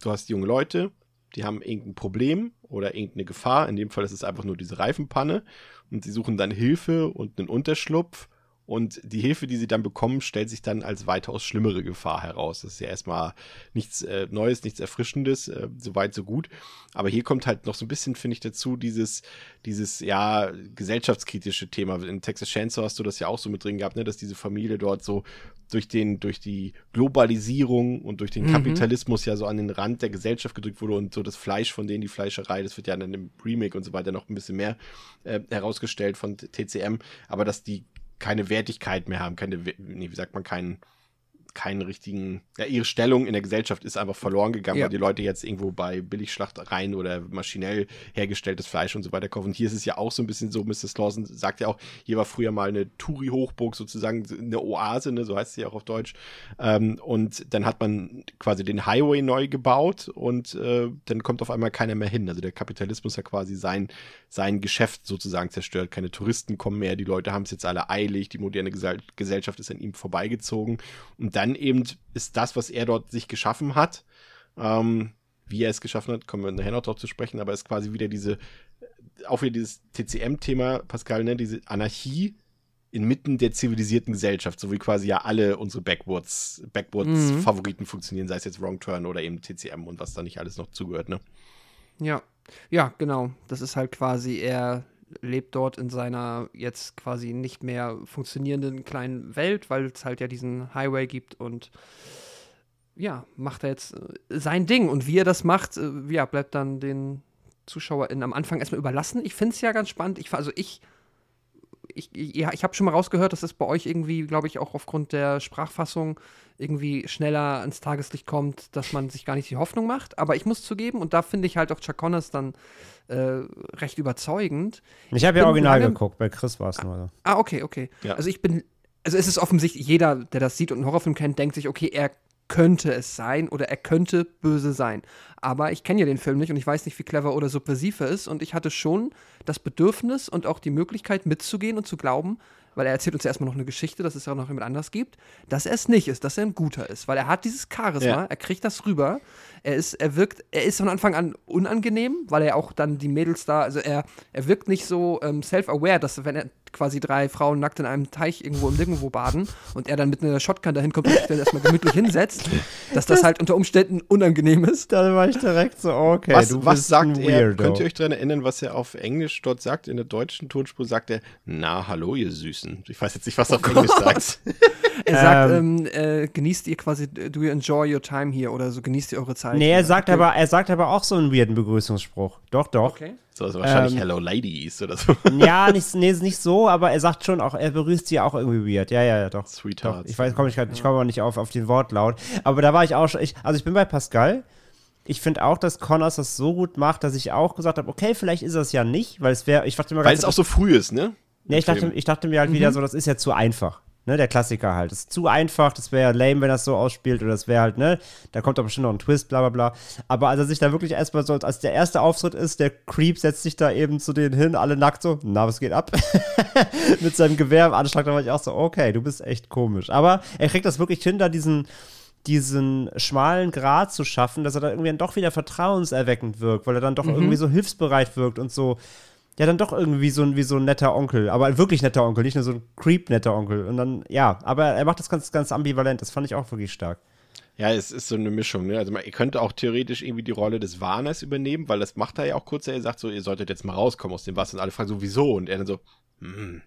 du hast junge Leute, die haben irgendein Problem oder irgendeine Gefahr. In dem Fall ist es einfach nur diese Reifenpanne und sie suchen dann Hilfe und einen Unterschlupf. Und die Hilfe, die sie dann bekommen, stellt sich dann als weitaus schlimmere Gefahr heraus. Das ist ja erstmal nichts äh, Neues, nichts Erfrischendes, äh, so weit, so gut. Aber hier kommt halt noch so ein bisschen, finde ich, dazu, dieses, dieses, ja, gesellschaftskritische Thema. In Texas Chainsaw hast du das ja auch so mit drin gehabt, ne, dass diese Familie dort so durch den, durch die Globalisierung und durch den Mhm. Kapitalismus ja so an den Rand der Gesellschaft gedrückt wurde und so das Fleisch von denen, die Fleischerei, das wird ja dann im Remake und so weiter noch ein bisschen mehr äh, herausgestellt von TCM, aber dass die keine Wertigkeit mehr haben, keine, nee, wie sagt man, keinen, keinen richtigen, ja, ihre Stellung in der Gesellschaft ist einfach verloren gegangen, Ja. weil die Leute jetzt irgendwo bei Billigschlachtereien oder maschinell hergestelltes Fleisch und so weiter kaufen. Und hier ist es ja auch so ein bisschen so, Mr. Slauson sagt ja auch, hier war früher mal eine Touri-Hochburg sozusagen, eine Oase, ne, so heißt sie ja auch auf Deutsch. Ähm, und dann hat man quasi den Highway neu gebaut und äh, dann kommt auf einmal keiner mehr hin. Also der Kapitalismus hat quasi sein, sein Geschäft sozusagen zerstört. Keine Touristen kommen mehr, die Leute haben es jetzt alle eilig, die moderne Gesell Gesellschaft ist an ihm vorbeigezogen. Und dann eben ist das, was er dort sich geschaffen hat, ähm, wie er es geschaffen hat, kommen wir nachher noch drauf zu sprechen, aber ist quasi wieder diese, auch wieder dieses TCM-Thema, Pascal, ne, diese Anarchie inmitten der zivilisierten Gesellschaft, so wie quasi ja alle unsere Backwards, Backwards-Favoriten funktionieren, sei es jetzt Wrong Turn oder eben TCM und was da nicht alles noch zugehört, ne? Ja, ja, genau. Das ist halt quasi, er lebt dort in seiner jetzt quasi nicht mehr funktionierenden kleinen Welt, weil es halt ja diesen Highway gibt und ja, macht er jetzt äh, sein Ding. Und wie er das macht, äh, ja, bleibt dann den ZuschauerInnen am Anfang erstmal überlassen. Ich finde es ja ganz spannend. Ich, also ich, ich, ja, ich habe schon mal rausgehört, dass es bei euch irgendwie, glaube ich, auch aufgrund der Sprachfassung irgendwie schneller ans Tageslicht kommt, dass man sich gar nicht die Hoffnung macht. Aber ich muss zugeben, und da finde ich halt auch Chuck Connors dann äh, recht überzeugend. Ich habe ja original lange- geguckt, bei Chris war es nur. so. Ah, okay, okay. Ja. Also ich bin, also es ist offensichtlich, jeder, der das sieht und einen Horrorfilm kennt, denkt sich, okay, er könnte es sein oder er könnte böse sein. Aber ich kenne ja den Film nicht und ich weiß nicht, wie clever oder subversiv er ist. Und ich hatte schon das Bedürfnis und auch die Möglichkeit mitzugehen und zu glauben, weil er erzählt uns ja erstmal noch eine Geschichte, dass es ja auch noch jemand anders gibt, dass er es nicht ist, dass er ein guter ist, weil er hat dieses Charisma, Ja. er kriegt das rüber. Er ist, er wirkt, er ist von Anfang an unangenehm, weil er auch dann die Mädels da, also er, er wirkt nicht so ähm, self-aware, dass wenn er quasi drei Frauen nackt in einem Teich irgendwo im Nirgendwo baden und er dann mit einer Shotgun dahin kommt und sich dann erstmal gemütlich hinsetzt, dass das halt unter Umständen unangenehm ist. Da war ich direkt so, okay, was, du was bist sagt ein er? Könnt ihr euch daran erinnern, was er auf Englisch dort sagt? In der deutschen Tonspur sagt er, na, hallo, ihr Süßen. Ich weiß jetzt nicht, was er auf Englisch sagt. (laughs) Er sagt, ähm, äh, genießt ihr quasi, do you enjoy your time here oder so, genießt ihr eure Zeit. Nee, er hier. sagt, aber, er sagt aber auch so einen weirden Begrüßungsspruch. Doch, doch. Okay. So, also wahrscheinlich Ähm, Hello Ladies oder so. (laughs) Ja, (laughs) nicht, nee, nicht so, aber er sagt schon auch, er begrüßt sie auch irgendwie weird. Ja, ja, ja, doch. Sweethearts. Doch. Ich weiß, komm ich, ich komme aber nicht auf, auf den Wortlaut. Aber da war ich auch schon, ich, also ich bin bei Pascal. Ich finde auch, dass Connors das so gut macht, dass ich auch gesagt habe, okay, vielleicht ist es ja nicht, weil es wäre, ich dachte immer Weil es auch so früh ist, ne? Nee, ich dachte, ich dachte mir halt wieder so, das ist ja zu einfach. Ne, der Klassiker halt. Das ist zu einfach, das wäre ja lame, wenn das so ausspielt, oder das wäre halt, ne, da kommt doch bestimmt noch ein Twist, bla bla bla. Aber als er sich da wirklich erstmal so, als der erste Auftritt ist, der Creep setzt sich da eben zu denen hin, alle nackt so, na, was geht ab? (laughs) Mit seinem Gewehr im Anschlag, da war ich auch so, okay, du bist echt komisch. Aber er kriegt das wirklich hin, da diesen, diesen schmalen Grat zu schaffen, dass er dann irgendwie dann doch wieder vertrauenserweckend wirkt, weil er dann doch irgendwie so hilfsbereit wirkt und so, ja, dann doch irgendwie so ein, wie so ein netter Onkel, aber ein wirklich netter Onkel, nicht nur so ein creep-netter Onkel. Und dann, ja, aber er macht das ganz, ganz ambivalent, das fand ich auch wirklich stark. Ja, es ist so eine Mischung. Ne? Also man, ihr könnt auch theoretisch irgendwie die Rolle des Warners übernehmen, weil das macht er ja auch kurz. Er sagt so, ihr solltet jetzt mal rauskommen aus dem Wasser. Und alle fragen so, wieso? Und er dann so, hm,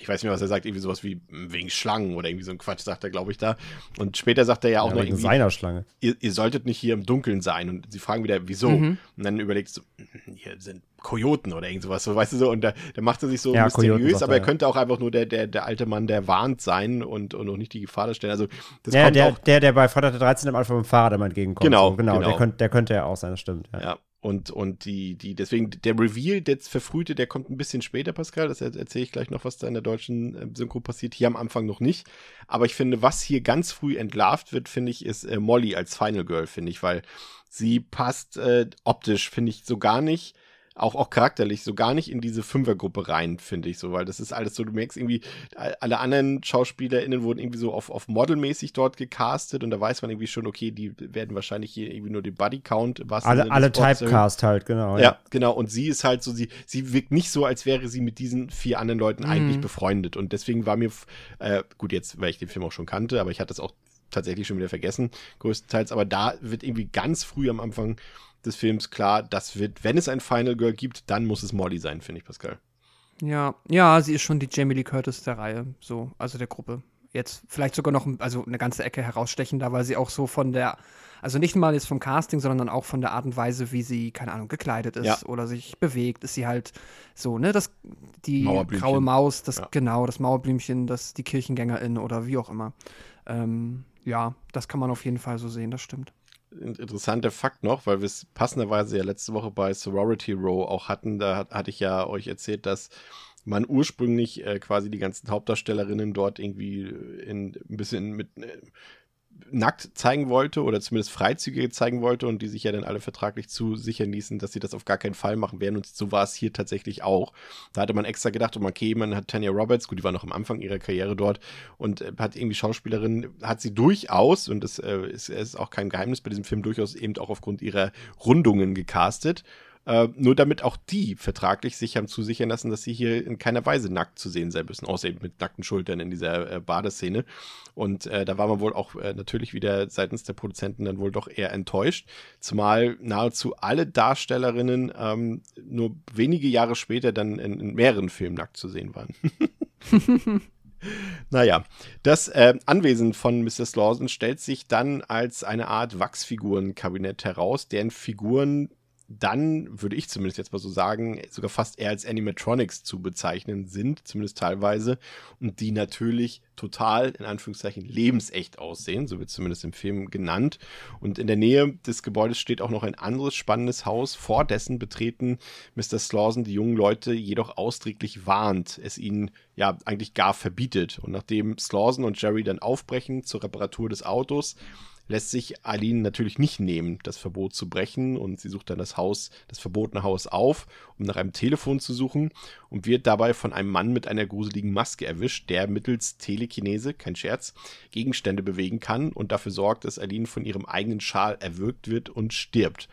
ich weiß nicht mehr, was er sagt, irgendwie sowas wie hm, wegen Schlangen oder irgendwie so ein Quatsch, sagt er, glaube ich, da. Und später sagt er ja auch Ja, noch wegen irgendwie, seiner Schlange. ihr, ihr solltet nicht hier im Dunkeln sein. Und sie fragen wieder, wieso? Mhm. Und dann überlegst du, hm, hier sind Kojoten oder irgend sowas, so, weißt du so. Und da, da macht er sich so Ja, Kojoten mysteriös, sagt aber er, ja. könnte auch einfach nur der, der, der alte Mann, der warnt sein und, und auch nicht die Gefahr darstellen. Also das Ja, kommt der, auch der, der bei Freitag der 13. am Anfang mit dem Fahrrad immer entgegenkommt. Genau, so, genau. genau. Der, könnte, der könnte ja auch sein, das stimmt. Ja. Und, und die, die, deswegen, der Reveal, der verfrühte, der kommt ein bisschen später, Pascal. Das er- erzähle ich gleich noch, was da in der deutschen äh, Synchro passiert. Hier am Anfang noch nicht. Aber ich finde, was hier ganz früh entlarvt wird, finde ich, ist äh, Molly als Final Girl, finde ich, weil sie passt äh, optisch, finde ich, so gar nicht. Auch, auch charakterlich so gar nicht in diese Fünfergruppe rein, finde ich so, weil das ist alles so, du merkst irgendwie, alle anderen SchauspielerInnen wurden irgendwie so auf, auf Modelmäßig dort gecastet und da weiß man irgendwie schon, okay, die werden wahrscheinlich hier irgendwie nur den Buddy-Count was Alle, alle Typecast halt, genau. ja, genau. Und sie ist halt so, sie, sie wirkt nicht so, als wäre sie mit diesen vier anderen Leuten eigentlich Mhm. befreundet. Und deswegen war mir, äh, gut, jetzt, weil ich den Film auch schon kannte, aber ich hatte es auch tatsächlich schon wieder vergessen, größtenteils. Aber da wird irgendwie ganz früh am Anfang des Films klar, das wird, wenn es ein Final Girl gibt, dann muss es Molly sein, finde ich, Pascal. Ja, ja, sie ist schon die Jamie Lee Curtis der Reihe, so, also der Gruppe. Jetzt vielleicht sogar noch, also eine ganze Ecke herausstechender, weil sie auch so von der, also nicht mal jetzt vom Casting, sondern dann auch von der Art und Weise, wie sie, keine Ahnung, gekleidet ist Ja. oder sich bewegt, ist sie halt so, ne, das, die graue Maus, das, Ja. genau, das Mauerblümchen, das, die Kirchengängerin oder wie auch immer. Ähm, ja, das kann man auf jeden Fall so sehen, das stimmt. In- Interessanter Fakt noch, weil wir es passenderweise ja letzte Woche bei Sorority Row auch hatten. Da hat, hatte ich ja euch erzählt, dass man ursprünglich äh, quasi die ganzen Hauptdarstellerinnen dort irgendwie in, ein bisschen mit äh, nackt zeigen wollte oder zumindest freizügig zeigen wollte und die sich ja dann alle vertraglich zusichern ließen, dass sie das auf gar keinen Fall machen werden. Und so war es hier tatsächlich auch. Da hatte man extra gedacht, okay, man hat Tanya Roberts, gut, die war noch am Anfang ihrer Karriere dort und äh, hat irgendwie Schauspielerin, hat sie durchaus, und das äh, ist, ist auch kein Geheimnis bei diesem Film, durchaus eben auch aufgrund ihrer Rundungen gecastet. Äh, nur damit auch die vertraglich sich haben zusichern lassen, dass sie hier in keiner Weise nackt zu sehen sein müssen, außer eben mit nackten Schultern in dieser äh, Badeszene. Und äh, da war man wohl auch äh, natürlich wieder seitens der Produzenten dann wohl doch eher enttäuscht, zumal nahezu alle Darstellerinnen ähm, nur wenige Jahre später dann in, in mehreren Filmen nackt zu sehen waren. (laughs) Naja, das äh, Anwesen von Mrs. Lawson stellt sich dann als eine Art Wachsfigurenkabinett heraus, deren Figuren dann, würde ich zumindest jetzt mal so sagen, sogar fast eher als Animatronics zu bezeichnen sind, zumindest teilweise, und die natürlich total, in Anführungszeichen, lebensecht aussehen, so wird zumindest im Film genannt. Und in der Nähe des Gebäudes steht auch noch ein anderes spannendes Haus, vor dessen betreten Mr. Slauson die jungen Leute jedoch ausdrücklich warnt, es ihnen ja eigentlich gar verbietet. Und nachdem Slauson und Jerry dann aufbrechen zur Reparatur des Autos, lässt sich Aline natürlich nicht nehmen, das Verbot zu brechen und sie sucht dann das Haus, das verbotene Haus auf, um nach einem Telefon zu suchen und wird dabei von einem Mann mit einer gruseligen Maske erwischt, der mittels Telekinese, kein Scherz, Gegenstände bewegen kann und dafür sorgt, dass Aline von ihrem eigenen Schal erwürgt wird und stirbt.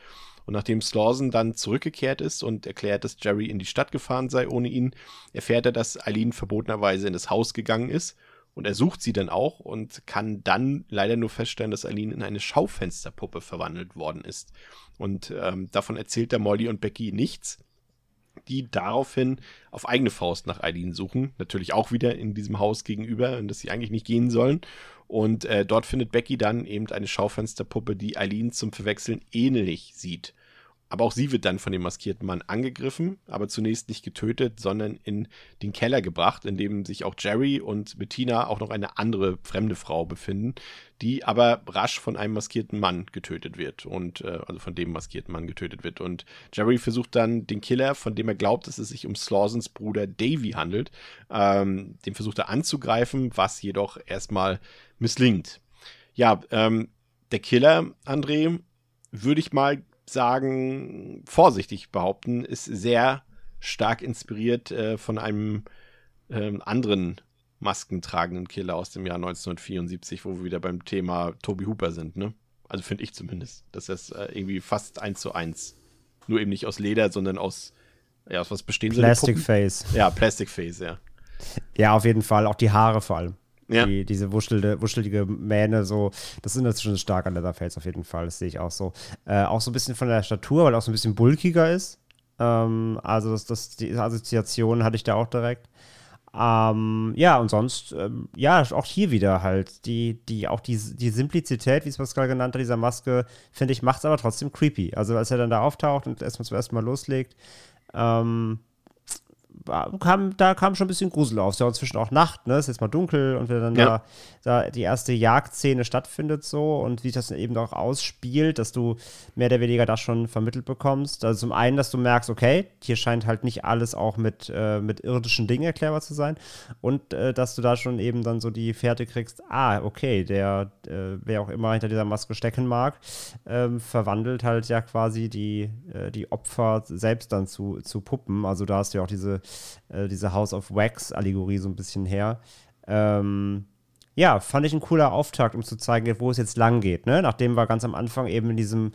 Und nachdem Slauson dann zurückgekehrt ist und erklärt, dass Jerry in die Stadt gefahren sei ohne ihn, erfährt er, dass Eileen verbotenerweise in das Haus gegangen ist. Und er sucht sie dann auch und kann dann leider nur feststellen, dass Eileen in eine Schaufensterpuppe verwandelt worden ist. Und ähm, davon erzählt der Molly und Becky nichts, die daraufhin auf eigene Faust nach Eileen suchen. Natürlich auch wieder in diesem Haus gegenüber, in das sie eigentlich nicht gehen sollen. Und äh, dort findet Becky dann eben eine Schaufensterpuppe, die Eileen zum Verwechseln ähnlich sieht. Aber auch sie wird dann von dem maskierten Mann angegriffen, aber zunächst nicht getötet, sondern in den Keller gebracht, in dem sich auch Jerry und Bettina auch noch eine andere fremde Frau befinden, die aber rasch von einem maskierten Mann getötet wird und äh, also von dem maskierten Mann getötet wird. Und Jerry versucht dann den Killer, von dem er glaubt, dass es sich um Slausons Bruder Davy handelt, ähm, den versucht er anzugreifen, was jedoch erstmal misslingt. Ja, ähm, der Killer, André, würde ich mal sagen, vorsichtig behaupten, ist sehr stark inspiriert äh, von einem äh, anderen maskentragenden Killer aus dem Jahr 1974, wo wir wieder beim Thema Toby Hooper sind, ne? Also finde ich zumindest, dass das äh, irgendwie fast eins zu eins. Nur eben nicht aus Leder, sondern aus, ja, aus was bestehen Plastic Face. Ja, Plastic Face, ja. Ja, auf jeden Fall. Auch die Haare vor allem. Ja. Die, diese wuschelige, wuschelige Mähne, so, das sind jetzt schon stark an Leatherface auf jeden Fall, das sehe ich auch so. Äh, auch so ein bisschen von der Statur, weil er auch so ein bisschen bulkiger ist. Ähm, also das, das, die Assoziation hatte ich da auch direkt. Ähm, ja, und sonst, ähm, ja, auch hier wieder halt, die, die, auch die, die Simplizität, wie es Pascal genannt hat, dieser Maske, finde ich, macht es aber trotzdem creepy. Also als er dann da auftaucht und erstmal zum ersten Mal loslegt, ähm, kam, da kam schon ein bisschen Grusel auf. Es ist ja inzwischen auch Nacht, ne? Es ist jetzt mal dunkel und wenn dann Ja. da, da die erste Jagdszene stattfindet so und wie das dann eben auch ausspielt, dass du mehr oder weniger das schon vermittelt bekommst. Also zum einen, dass du merkst, okay, hier scheint halt nicht alles auch mit, äh, mit irdischen Dingen erklärbar zu sein und äh, dass du da schon eben dann so die Fährte kriegst, ah, okay, der, äh, wer auch immer hinter dieser Maske stecken mag, ähm, verwandelt halt ja quasi die, äh, die Opfer selbst dann zu, zu Puppen. Also da hast du ja auch diese, äh, diese House of Wax-Allegorie so ein bisschen her. Ähm, ja, fand ich ein cooler Auftakt, um zu zeigen, wo es jetzt lang geht. Ne? Nachdem wir ganz am Anfang eben in diesem,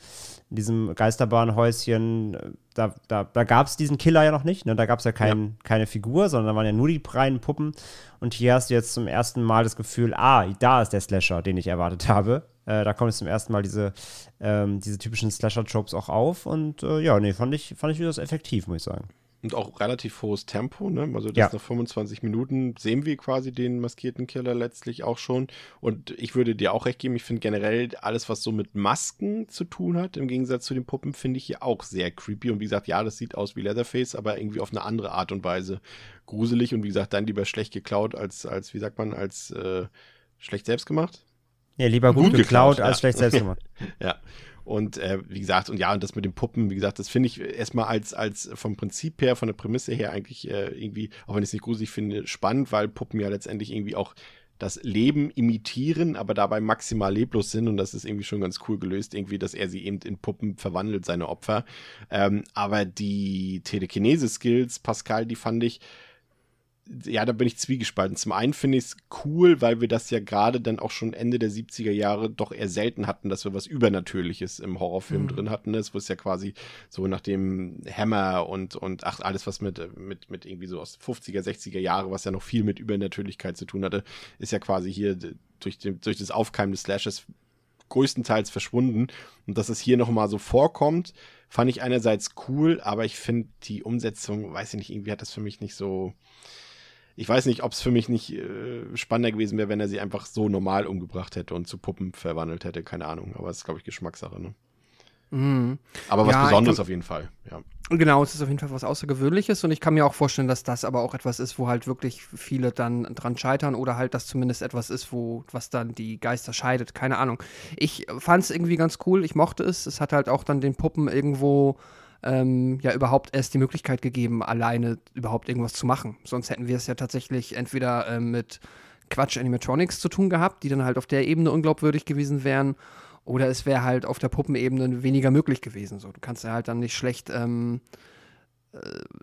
in diesem Geisterbahnhäuschen, äh, da, da, da gab es diesen Killer ja noch nicht. Ne? Da gab es ja, kein, keine Figur, sondern da waren ja nur die reinen Puppen. Und hier hast du jetzt zum ersten Mal das Gefühl, ah, da ist der Slasher, den ich erwartet habe. Äh, da kommen jetzt zum ersten Mal diese, ähm, diese typischen Slasher-Tropes auch auf. Und äh, ja, nee, fand ich, fand ich durchaus effektiv, muss ich sagen. Und auch relativ hohes Tempo, ne? Also das Ja. nach 25 Minuten sehen wir quasi den maskierten Killer letztlich auch schon. Und ich würde dir auch recht geben, ich finde generell alles, was so mit Masken zu tun hat, im Gegensatz zu den Puppen, finde ich hier auch sehr creepy. Und wie gesagt, ja, das sieht aus wie Leatherface, aber irgendwie auf eine andere Art und Weise gruselig. Und wie gesagt, dann lieber schlecht geklaut als, als wie sagt man, als äh, schlecht selbst gemacht. Ja, lieber gut, Gut geklaut, geklaut, als ja. schlecht selbst (laughs) gemacht. Ja. Und äh, wie gesagt, und ja, und das mit den Puppen, wie gesagt, das finde ich erstmal als, als vom Prinzip her, von der Prämisse her eigentlich äh, irgendwie, auch wenn ich es nicht gruselig finde, spannend, weil Puppen ja letztendlich irgendwie auch das Leben imitieren, aber dabei maximal leblos sind und das ist irgendwie schon ganz cool gelöst, irgendwie, dass er sie eben in Puppen verwandelt, seine Opfer. Ähm, aber die Telekinese-Skills, Pascal, die fand ich, ja, da bin ich zwiegespalten. Zum einen finde ich es cool, weil wir das ja gerade dann auch schon Ende der 70er Jahre doch eher selten hatten, dass wir was Übernatürliches im Horrorfilm Mhm. drin hatten. Es ist ja quasi so nach dem Hammer und, und ach, alles, was mit, mit, mit irgendwie so aus 50er, 60er Jahre, was ja noch viel mit Übernatürlichkeit zu tun hatte, ist ja quasi hier durch, den, durch das Aufkeimen des Slashes größtenteils verschwunden. Und dass es hier nochmal so vorkommt, fand ich einerseits cool, aber ich finde die Umsetzung, weiß ich nicht, irgendwie hat das für mich nicht so. Ich weiß nicht, ob es für mich nicht äh, spannender gewesen wäre, wenn er sie einfach so normal umgebracht hätte und zu Puppen verwandelt hätte. Keine Ahnung, aber es ist, glaube ich, Geschmackssache. Ne? Mhm. Aber was Ja, Besonderes kann- auf jeden Fall. Ja. Genau, es ist auf jeden Fall was Außergewöhnliches und ich kann mir auch vorstellen, dass das aber auch etwas ist, wo halt wirklich viele dann dran scheitern oder halt das zumindest etwas ist, wo was dann die Geister scheidet. Keine Ahnung. Ich fand es irgendwie ganz cool, ich mochte es. Es hat halt auch dann den Puppen irgendwo ähm, ja überhaupt erst die Möglichkeit gegeben, alleine überhaupt irgendwas zu machen. Sonst hätten wir es ja tatsächlich entweder ähm, mit Quatsch Animatronics zu tun gehabt, die dann halt auf der Ebene unglaubwürdig gewesen wären. Oder es wäre halt auf der Puppenebene weniger möglich gewesen. So, du kannst ja halt dann nicht schlecht ähm, äh,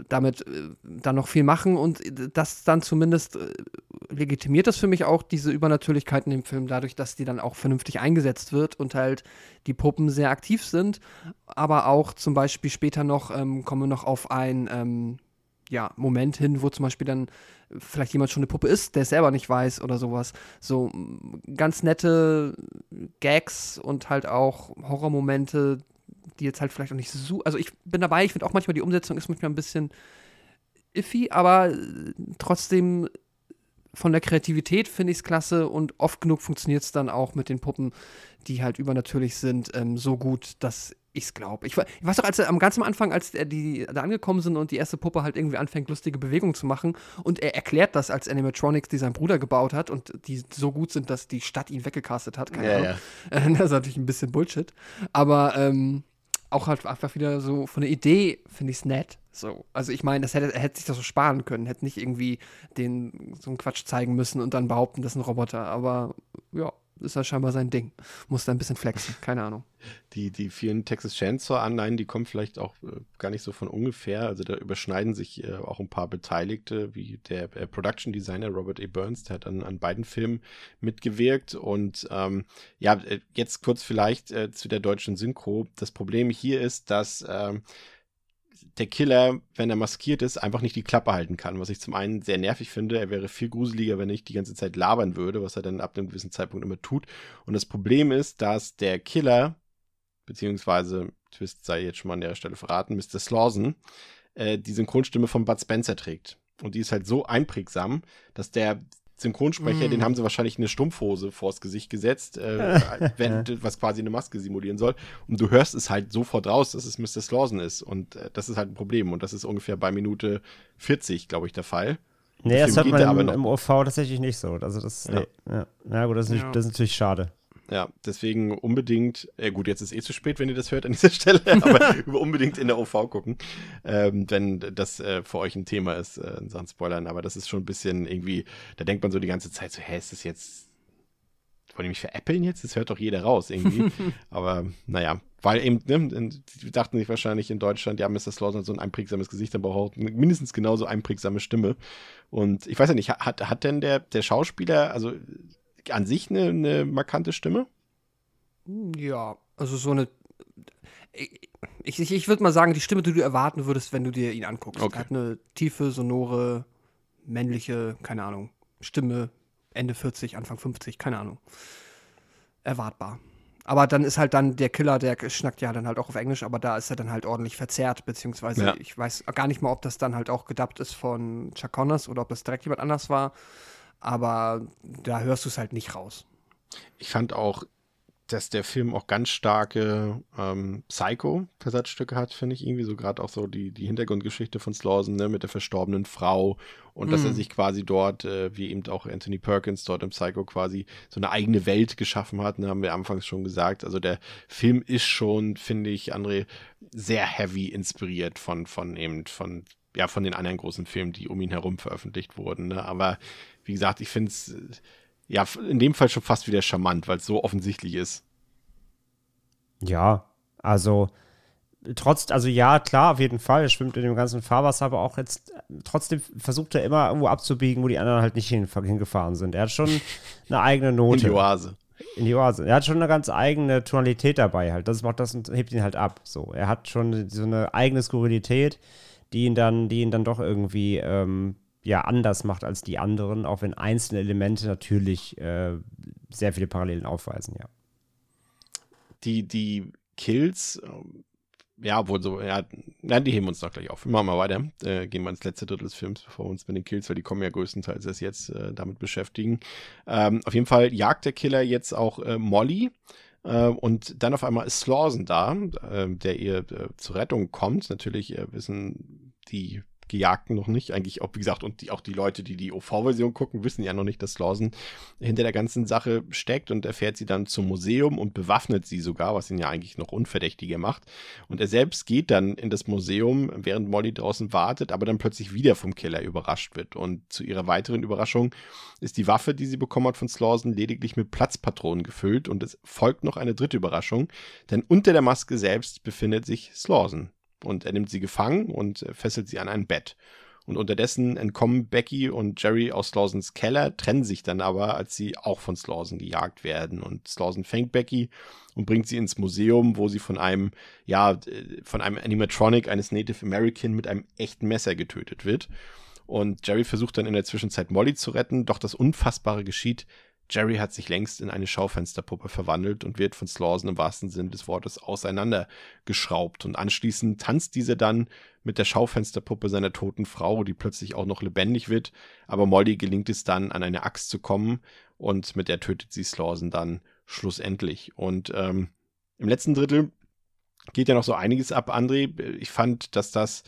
damit äh, dann noch viel machen und das dann zumindest äh, legitimiert das für mich auch diese Übernatürlichkeit in dem Film dadurch, dass die dann auch vernünftig eingesetzt wird und halt die Puppen sehr aktiv sind, aber auch zum Beispiel später noch ähm, kommen wir noch auf ein ähm, ja, Moment hin, wo zum Beispiel dann vielleicht jemand schon eine Puppe ist, der es selber nicht weiß oder sowas. So ganz nette Gags und halt auch Horrormomente, die jetzt halt vielleicht auch nicht so. Also ich bin dabei, ich finde auch manchmal die Umsetzung ist manchmal ein bisschen iffy, aber trotzdem von der Kreativität finde ich es klasse und oft genug funktioniert es dann auch mit den Puppen, die halt übernatürlich sind, ähm, so gut, dass ich es glaube. Ich, weiß doch, als er am ganz am Anfang, als er die da angekommen sind und die erste Puppe halt irgendwie anfängt, lustige Bewegungen zu machen und er erklärt das als Animatronics, die sein Bruder gebaut hat und die so gut sind, dass die Stadt ihn weggecastet hat. Keine Ja, Ahnung. (laughs) das ist natürlich ein bisschen Bullshit. Aber ähm, auch halt einfach wieder so von der Idee finde ich es nett. So. Also ich meine, das hätte, er hätte sich das so sparen können, hätte nicht irgendwie den so einen Quatsch zeigen müssen und dann behaupten, das ist ein Roboter. Aber ja, ist ja scheinbar sein Ding. Muss da ein bisschen flexen, keine Ahnung. Die, die vielen Texas Chainsaw-Anleihen, die kommen vielleicht auch äh, gar nicht so von ungefähr. Also da überschneiden sich äh, auch ein paar Beteiligte, wie der äh, Production Designer Robert A. Burns, der hat an, an beiden Filmen mitgewirkt. Und ähm, ja, äh, jetzt kurz vielleicht äh, zu der deutschen Synchro. Das Problem hier ist, dass ähm, der Killer, wenn er maskiert ist, einfach nicht die Klappe halten kann, was ich zum einen sehr nervig finde. Er wäre viel gruseliger, wenn nicht die ganze Zeit labern würde, was er dann ab einem gewissen Zeitpunkt immer tut. Und das Problem ist, dass der Killer, beziehungsweise, Twist sei jetzt schon mal an der Stelle verraten, Mr. Slauson, äh, die Synchronstimme von Bud Spencer trägt. Und die ist halt so einprägsam, dass der Synchronsprecher, Mm. den haben sie wahrscheinlich eine Stumpfhose vors Gesicht gesetzt, äh, (laughs) wenn, was quasi eine Maske simulieren soll. Und du hörst es halt sofort raus, dass es Mr. Slauson ist. Und äh, das ist halt ein Problem. Und das ist ungefähr bei Minute 40, glaube ich, der Fall. Nee, das hört man im, im OV tatsächlich nicht so. Also das, Ja. nee, ja. Na gut, das ist, nicht, Ja. das ist natürlich schade. Ja, deswegen unbedingt, äh, gut, jetzt ist eh zu spät, wenn ihr das hört an dieser (laughs) Stelle, aber (laughs) unbedingt in der OV gucken, ähm, wenn das äh, für euch ein Thema ist, äh, in Sachen Spoilern. Aber das ist schon ein bisschen irgendwie, da denkt man so die ganze Zeit so, hä, ist das jetzt, wollen die mich veräppeln jetzt? Das hört doch jeder raus irgendwie. (laughs) aber naja, weil eben, ne, die dachten sich wahrscheinlich in Deutschland, ja, Mr. Slauson hat so ein einprägsames Gesicht, aber auch mindestens genauso einprägsame Stimme. Und ich weiß ja nicht, hat, hat denn der, der Schauspieler, also an sich eine, eine markante Stimme? Ja, also so eine. Ich, ich, ich würde mal sagen, die Stimme, die du erwarten würdest, wenn du dir ihn anguckst. Okay. Er hat eine tiefe, sonore, männliche, keine Ahnung, Stimme, Ende 40, Anfang 50, keine Ahnung. Erwartbar. Aber dann ist halt dann der Killer, der schnackt ja dann halt auch auf Englisch, aber da ist er dann halt ordentlich verzerrt, beziehungsweise Ja. ich weiß gar nicht mal, ob das dann halt auch gedubbt ist von Chuck Connors oder ob das direkt jemand anders war. Aber da hörst du es halt nicht raus. Ich fand auch, dass der Film auch ganz starke ähm, Psycho-Versatzstücke hat, finde ich irgendwie. So gerade auch so die, die Hintergrundgeschichte von Slauson ne, mit der verstorbenen Frau und dass er Mhm. sich quasi dort, äh, wie eben auch Anthony Perkins dort im Psycho quasi so eine eigene Welt geschaffen hat, ne, haben wir anfangs schon gesagt. Also der Film ist schon, finde ich, André, sehr heavy inspiriert von, von eben, von, ja, von den anderen großen Filmen, die um ihn herum veröffentlicht wurden. Ne? Aber wie gesagt, ich finde es ja in dem Fall schon fast wieder charmant, weil es so offensichtlich ist. Ja, also trotz, also ja, klar, auf jeden Fall, er schwimmt in dem ganzen Fahrwasser, aber auch jetzt äh, trotzdem versucht er immer irgendwo abzubiegen, wo die anderen halt nicht hin, hingefahren sind. Er hat schon (laughs) eine eigene In Note. die Oase. in die Oase. Er hat schon eine ganz eigene Tonalität dabei halt. Das macht das und hebt ihn halt ab. So, er hat schon so eine eigene Skurrilität, die ihn dann, die ihn dann doch irgendwie ähm, ja anders macht als die anderen, auch wenn einzelne Elemente natürlich äh, sehr viele Parallelen aufweisen. Ja. Die, die Kills, ähm, ja, obwohl so, ja, nein, die heben uns noch gleich auf. Wir machen mal weiter. Äh, gehen wir ins letzte Drittel des Films, bevor wir uns mit den Kills, weil die kommen ja größtenteils erst jetzt äh, damit beschäftigen. Ähm, auf jeden Fall jagt der Killer jetzt auch äh, Molly. Äh, und dann auf einmal ist Slauson da, äh, der ihr zur Rettung kommt. Natürlich wissen die Gejagten noch nicht. Eigentlich auch, wie gesagt, und die, auch die Leute, die die OV-Version gucken, wissen ja noch nicht, dass Slauson hinter der ganzen Sache steckt und er fährt sie dann zum Museum und bewaffnet sie sogar, was ihn ja eigentlich noch unverdächtiger macht. Und er selbst geht dann in das Museum, während Molly draußen wartet, aber dann plötzlich wieder vom Killer überrascht wird. Und zu ihrer weiteren Überraschung ist die Waffe, die sie bekommen hat von Slauson, lediglich mit Platzpatronen gefüllt und es folgt noch eine dritte Überraschung, denn unter der Maske selbst befindet sich Slauson. Und er nimmt sie gefangen und fesselt sie an ein Bett. Und unterdessen entkommen Becky und Jerry aus Slausons Keller, trennen sich dann aber, als sie auch von Slauson gejagt werden. Und Slauson fängt Becky und bringt sie ins Museum, wo sie von einem, ja, von einem Animatronic eines Native American mit einem echten Messer getötet wird. Und Jerry versucht dann in der Zwischenzeit Molly zu retten, doch das Unfassbare geschieht. Jerry hat sich längst in eine Schaufensterpuppe verwandelt und wird von Slauson im wahrsten Sinne des Wortes auseinandergeschraubt. Und anschließend tanzt dieser dann mit der Schaufensterpuppe seiner toten Frau, die plötzlich auch noch lebendig wird. Aber Molly gelingt es dann, an eine Axt zu kommen und mit der tötet sie Slauson dann schlussendlich. Und ähm, im letzten Drittel geht ja noch so einiges ab, André. Ich fand, dass das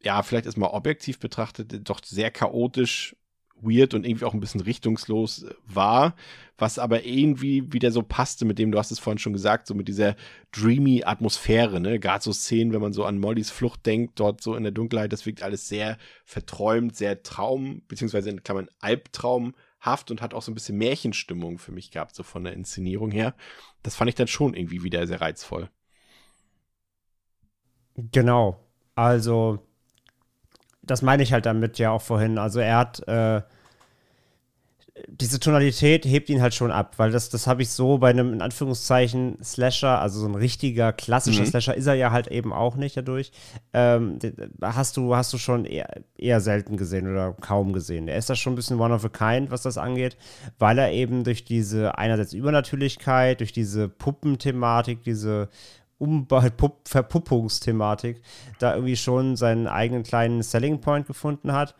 ja, vielleicht erstmal objektiv betrachtet, doch sehr chaotisch weird und irgendwie auch ein bisschen richtungslos war, was aber irgendwie wieder so passte mit dem, du hast es vorhin schon gesagt, so mit dieser dreamy Atmosphäre, ne? Gerade so Szenen, wenn man so an Mollys Flucht denkt, dort so in der Dunkelheit, das wirkt alles sehr verträumt, sehr Traum, beziehungsweise in Klammern Albtraumhaft und hat auch so ein bisschen Märchenstimmung für mich gehabt, so von der Inszenierung her. Das fand ich dann schon irgendwie wieder sehr reizvoll. Genau. Also, das meine ich halt damit ja auch vorhin. Also er hat äh, diese Tonalität hebt ihn halt schon ab, weil das, das habe ich so bei einem in Anführungszeichen Slasher, also so ein richtiger klassischer mhm. Slasher ist er ja halt eben auch nicht dadurch. Ähm, hast du hast du schon eher, eher selten gesehen oder kaum gesehen. Er ist da schon ein bisschen one of a kind, was das angeht, weil er eben durch diese einerseits Übernatürlichkeit, durch diese Puppenthematik, diese Verpuppungsthematik da irgendwie schon seinen eigenen kleinen Selling Point gefunden hat.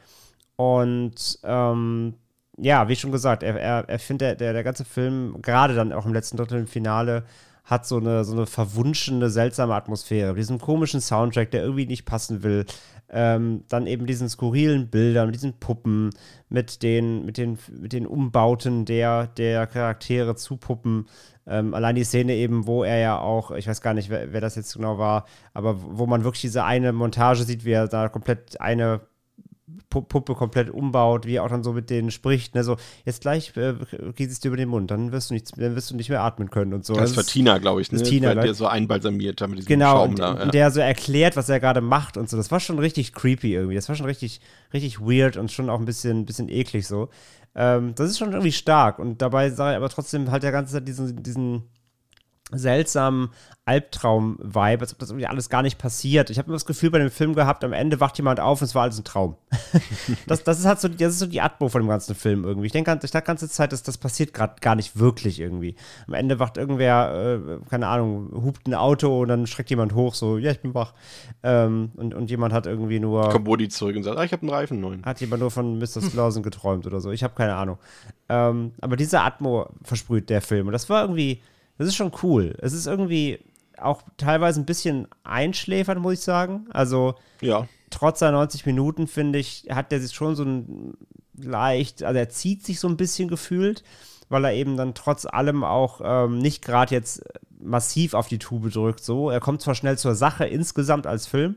Und ähm, ja, wie schon gesagt, er, er, er findet, der, der ganze Film, gerade dann auch im letzten Drittel im Finale, hat so eine, so eine verwunschene, seltsame Atmosphäre. Mit diesem komischen Soundtrack, der irgendwie nicht passen will. Ähm, dann eben diesen skurrilen Bildern, mit diesen Puppen, mit den, mit den, mit den Umbauten der, der Charaktere zu Puppen. Ähm, allein die Szene eben, wo er ja auch, ich weiß gar nicht, wer, wer das jetzt genau war, aber wo man wirklich diese eine Montage sieht, wie er da komplett eine Puppe komplett umbaut, wie er auch dann so mit denen spricht. Ne? So, jetzt gleich äh, es dir über den Mund, dann wirst du nicht, dann wirst du nicht mehr atmen können und so. Das, das war Tina, glaube ich, ne? Das Tina, Weil der so einbalsamiert mit diesem genau, Schaum und, da. Ja. und der so erklärt, was er gerade macht und so. Das war schon richtig creepy irgendwie. Das war schon richtig, richtig weird und schon auch ein bisschen, bisschen eklig so. Ähm, das ist schon irgendwie stark und dabei sah er aber trotzdem halt der ganze Zeit diesen, diesen seltsamen Albtraum-Vibe, als ob das irgendwie alles gar nicht passiert. Ich habe immer das Gefühl bei dem Film gehabt, am Ende wacht jemand auf und es war alles ein Traum. (laughs) das, das, ist halt so, das ist so die Atmo von dem ganzen Film irgendwie. Ich denke ich dachte die ganze Zeit, dass das passiert gerade gar nicht wirklich irgendwie. Am Ende wacht irgendwer, äh, keine Ahnung, hupt ein Auto und dann schreckt jemand hoch, so, ja, ich bin wach. Ähm, und, und jemand hat irgendwie nur. Kommt Woody zurück und sagt, ah, ich habe einen Reifen neuen. Hat jemand nur von Mr. Slauson geträumt oder so. Ich habe keine Ahnung. Ähm, aber diese Atmo versprüht der Film. Und das war irgendwie das ist schon cool. Es ist irgendwie auch teilweise ein bisschen einschläfernd, muss ich sagen. Also, ja. trotz seiner 90 Minuten, finde ich, hat der sich schon so ein leicht, also er zieht sich so ein bisschen gefühlt, weil er eben dann trotz allem auch ähm, nicht gerade jetzt massiv auf die Tube drückt. So, er kommt zwar schnell zur Sache insgesamt als Film,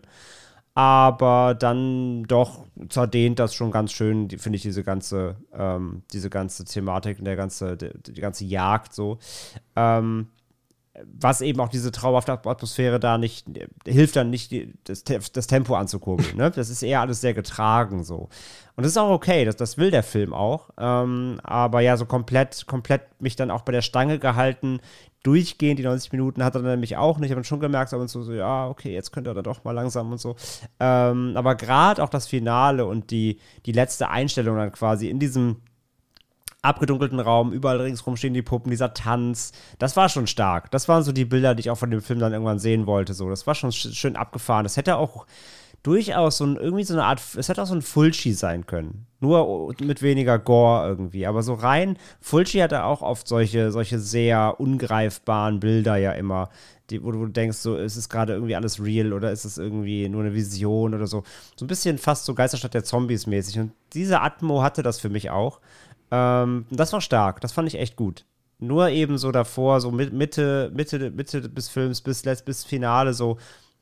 aber dann doch zerdehnt das schon ganz schön, finde ich, diese ganze, ähm, diese ganze Thematik der ganze, die, die ganze Jagd so. Ähm, was eben auch diese traumhafte Atmosphäre da nicht, hilft dann nicht, das, das Tempo anzukurbeln. Ne? Das ist eher alles sehr getragen so. Und das ist auch okay, das, das will der Film auch. Ähm, aber ja, so komplett, komplett mich dann auch bei der Stange gehalten, durchgehend, die 90 Minuten hat er nämlich auch nicht. Ich habe schon gemerkt, aber so, so, ja, okay, jetzt könnte er dann doch mal langsam und so. Ähm, aber gerade auch das Finale und die, die letzte Einstellung dann quasi in diesem abgedunkelten Raum, überall ringsrum stehen die Puppen, dieser Tanz, das war schon stark. Das waren so die Bilder, die ich auch von dem Film dann irgendwann sehen wollte. So, das war schon schön abgefahren. Das hätte auch durchaus so ein, irgendwie so eine Art, es hätte auch so ein Fulci sein können. Nur mit weniger Gore irgendwie. Aber so rein, Fulci hatte auch oft solche, solche sehr ungreifbaren Bilder ja immer, die, wo du denkst, so, ist es gerade irgendwie alles real oder ist es irgendwie nur eine Vision oder so. So ein bisschen fast so Geisterstadt der Zombies mäßig. Und diese Atmo hatte das für mich auch. Ähm, das war stark, das fand ich echt gut. Nur eben so davor, so Mitte, Mitte, Mitte des Films bis, bis Finale, so,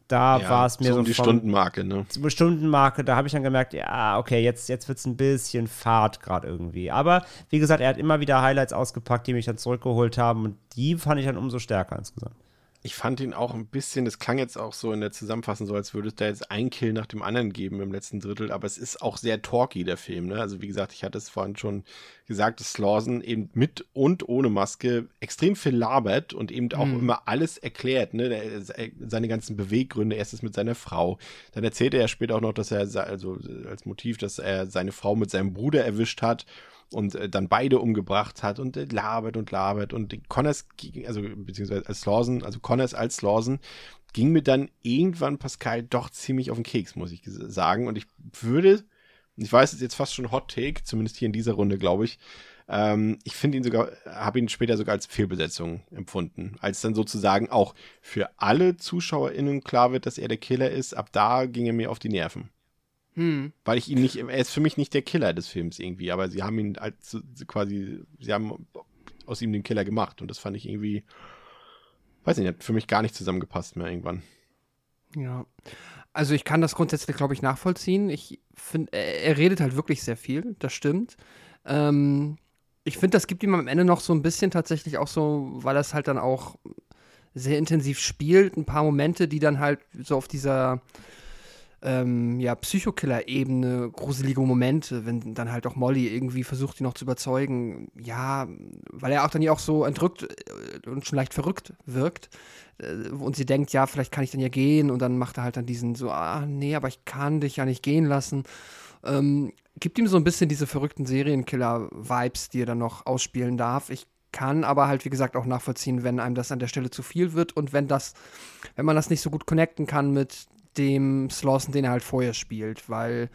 da ja, war es mir so, so um die von, Stundenmarke, ne? So Stundenmarke, da habe ich dann gemerkt, ja, okay, jetzt, jetzt wird es ein bisschen fad gerade irgendwie. Aber wie gesagt, er hat immer wieder Highlights ausgepackt, die mich dann zurückgeholt haben und die fand ich dann umso stärker insgesamt ich fand ihn auch ein bisschen, das klang jetzt auch so in der Zusammenfassung so, als würde es da jetzt ein Kill nach dem anderen geben im letzten Drittel, aber es ist auch sehr talky, der Film. Ne? Also wie gesagt, ich hatte es vorhin schon gesagt, dass Slauson eben mit und ohne Maske extrem viel labert und eben auch mhm. immer alles erklärt, ne? Der, seine ganzen Beweggründe, erstes mit seiner Frau. Dann erzählt er ja später auch noch, dass er, also als Motiv, dass er seine Frau mit seinem Bruder erwischt hat und äh, dann beide umgebracht hat und äh, labert und labert und Connors, also beziehungsweise als Lawson, also Connors als Lawson, ging mir dann irgendwann Pascal doch ziemlich auf den Keks, muss ich sagen. Und ich würde, ich weiß, es ist jetzt fast schon Hot Take, zumindest hier in dieser Runde, glaube ich. Ähm, ich finde ihn sogar, habe ihn später sogar als Fehlbesetzung empfunden. Als dann sozusagen auch für alle ZuschauerInnen klar wird, dass er der Killer ist, ab da ging er mir auf die Nerven. Hm. Weil ich ihn nicht, er ist für mich nicht der Killer des Films irgendwie, aber sie haben ihn als quasi, sie haben aus ihm den Killer gemacht und das fand ich irgendwie, weiß nicht, hat für mich gar nicht zusammengepasst mehr irgendwann. Ja. Also ich kann das grundsätzlich, glaube ich, nachvollziehen. Ich finde, er, redet halt wirklich sehr viel, das stimmt. Ähm, ich finde, das gibt ihm am Ende noch so ein bisschen tatsächlich auch so, weil er es halt dann auch sehr intensiv spielt, ein paar Momente, die dann halt so auf dieser ähm, ja, Psychokiller-Ebene gruselige Momente, wenn dann halt auch Molly irgendwie versucht, ihn noch zu überzeugen, ja, weil er auch dann ja auch so entrückt äh, und schon leicht verrückt wirkt. Äh, und sie denkt, ja, vielleicht kann ich dann ja gehen und dann macht er halt dann diesen so, ah, nee, aber ich kann dich ja nicht gehen lassen. Ähm, gibt ihm so ein bisschen diese verrückten Serienkiller-Vibes, die er dann noch ausspielen darf. Ich kann aber halt, wie gesagt, auch nachvollziehen, wenn einem das an der Stelle zu viel wird und wenn das, wenn man das nicht so gut connecten kann mit dem Slawson, den er halt vorher spielt, weil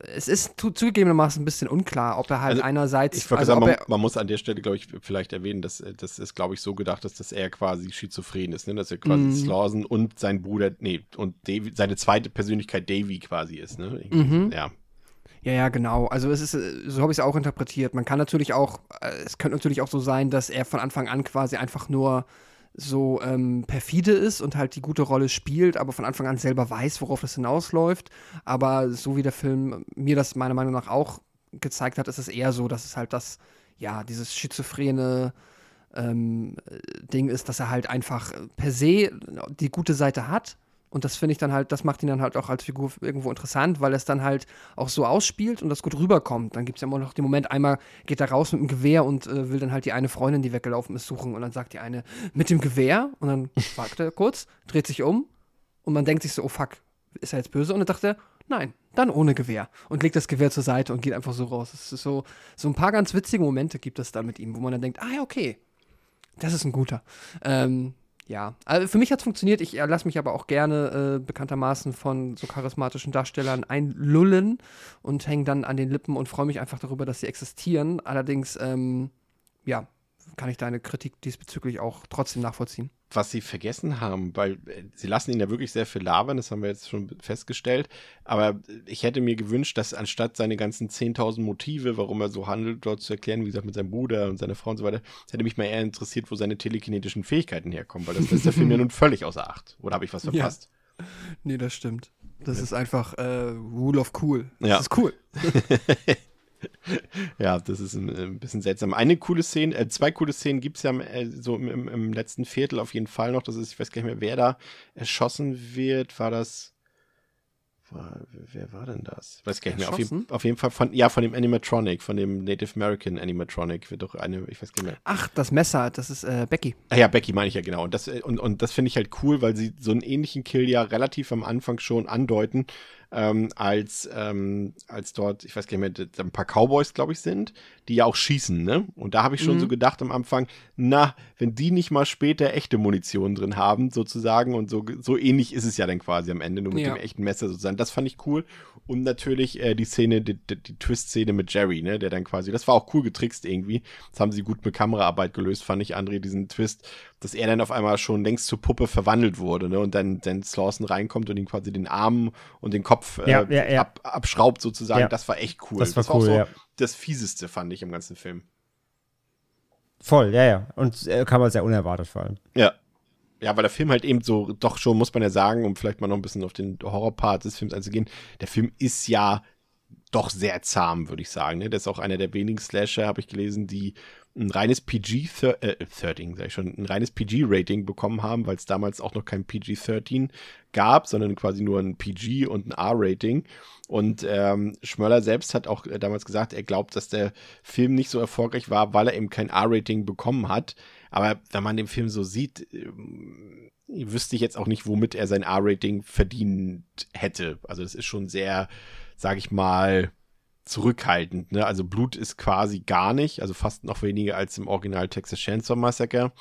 es ist zugegebenermaßen ein bisschen unklar, ob er halt also, einerseits. Ich würde also sagen, man, man, muss an der Stelle, glaube ich, vielleicht erwähnen, dass das ist, glaube ich, so gedacht ist, dass er quasi schizophren ist, ne? dass er quasi mm. Slawson und sein Bruder, nee, und Davy, seine zweite Persönlichkeit Davy quasi ist, ne? Mhm. Ja. Ja, ja, genau. Also es ist, so habe ich es auch interpretiert. Man kann natürlich auch, äh, es könnte natürlich auch so sein, dass er von Anfang an quasi einfach nur so ähm, perfide ist und halt die gute Rolle spielt, aber von Anfang an selber weiß, worauf das hinausläuft. Aber so wie der Film mir das meiner Meinung nach auch gezeigt hat, ist es eher so, dass es halt das, ja, dieses schizophrene ähm, Ding ist, dass er halt einfach per se die gute Seite hat und das finde ich dann halt, das macht ihn dann halt auch als Figur irgendwo interessant, weil es dann halt auch so ausspielt und das gut rüberkommt. Dann gibt es ja immer noch den Moment, einmal geht er raus mit dem Gewehr und äh, will dann halt die eine Freundin, die weggelaufen ist, suchen. Und dann sagt die eine, mit dem Gewehr? Und dann (laughs) fragt er kurz, dreht sich um und man denkt sich so, oh fuck, ist er jetzt böse? Und dann dachte er, nein, dann ohne Gewehr. Und legt das Gewehr zur Seite und geht einfach so raus. Es ist so, so ein paar ganz witzige Momente gibt es da mit ihm, wo man dann denkt, ah ja, okay, das ist ein guter. Ähm, ja, also für mich hat es funktioniert. Ich lasse mich aber auch gerne äh, bekanntermaßen von so charismatischen Darstellern einlullen und hänge dann an den Lippen und freue mich einfach darüber, dass sie existieren. Allerdings, ähm, ja, kann ich deine Kritik diesbezüglich auch trotzdem nachvollziehen was sie vergessen haben, weil äh, sie lassen ihn ja wirklich sehr viel labern, das haben wir jetzt schon festgestellt. Aber ich hätte mir gewünscht, dass anstatt seine ganzen 10.000 Motive, warum er so handelt, dort zu erklären, wie gesagt, mit seinem Bruder und seiner Frau und so weiter, hätte mich mal eher interessiert, wo seine telekinetischen Fähigkeiten herkommen, weil das lässt der Film ja nun völlig außer Acht. Oder habe ich was verpasst? Ja. Nee, das stimmt. Das ja. ist einfach äh, Rule of Cool. Das ja. ist cool. (laughs) (laughs) ja, das ist ein, ein, bisschen seltsam. Eine coole Szene, äh, zwei coole Szenen gibt es ja äh, so im, im, letzten Viertel auf jeden Fall noch. Das ist, ich weiß gar nicht mehr, wer da erschossen wird. War das war, wer war denn das? Weiß gar nicht mehr. Auf, je, auf, jeden Fall von, ja, von dem Animatronic, von dem Native American Animatronic wird doch eine, ich weiß gar nicht mehr. Ach, das Messer, das ist äh, Becky. Ah ja, Becky meine ich ja genau. Und das, äh, und, und das finde ich halt cool, weil sie so einen ähnlichen Kill ja relativ am Anfang schon andeuten. Ähm, als, ähm, als dort, ich weiß gar nicht mehr, ein paar Cowboys, glaube ich, sind, die ja auch schießen, ne? Und da habe ich schon Mhm. so gedacht am Anfang, na, wenn die nicht mal später echte Munition drin haben, sozusagen, und so, so ähnlich ist es ja dann quasi am Ende, nur mit Ja. dem echten Messer sozusagen. Das fand ich cool. Und natürlich äh, die Szene, die, die, die Twist-Szene mit Jerry, ne, der dann quasi, das war auch cool getrickst irgendwie. Das haben sie gut mit Kameraarbeit gelöst, fand ich, André, diesen Twist, dass er dann auf einmal schon längst zur Puppe verwandelt wurde, ne, und dann, dann Slawson reinkommt und ihm quasi den Arm und den Kopf äh, Ja, ja, ja. Ab, abschraubt sozusagen. Das war echt cool. Das war auch cool, so das Fieseste, fand ich im ganzen Film. Voll, ja, ja. Und äh, kam halt sehr unerwartet vor allem. Ja. Ja, weil der Film halt eben so, doch schon, muss man ja sagen, um vielleicht mal noch ein bisschen auf den Horrorpart des Films einzugehen, der Film ist ja doch sehr zahm, würde ich sagen. Ne? Der ist auch einer der wenigen Slasher, habe ich gelesen, die ein reines PG, äh, 13, sag ich schon, ein reines PG-Rating bekommen haben, weil es damals auch noch kein PG-13 gab, sondern quasi nur ein PG und ein R-Rating. Und ähm, Schmöller selbst hat auch äh, damals gesagt, er glaubt, dass der Film nicht so erfolgreich war, weil er eben kein R-Rating bekommen hat. Aber wenn man den Film so sieht, ähm, wüsste ich jetzt auch nicht, womit er sein R-Rating verdient hätte. Also das ist schon sehr, sag ich mal, zurückhaltend. Ne? Also Blut ist quasi gar nicht, also fast noch weniger als im Original Texas Chainsaw Massacre.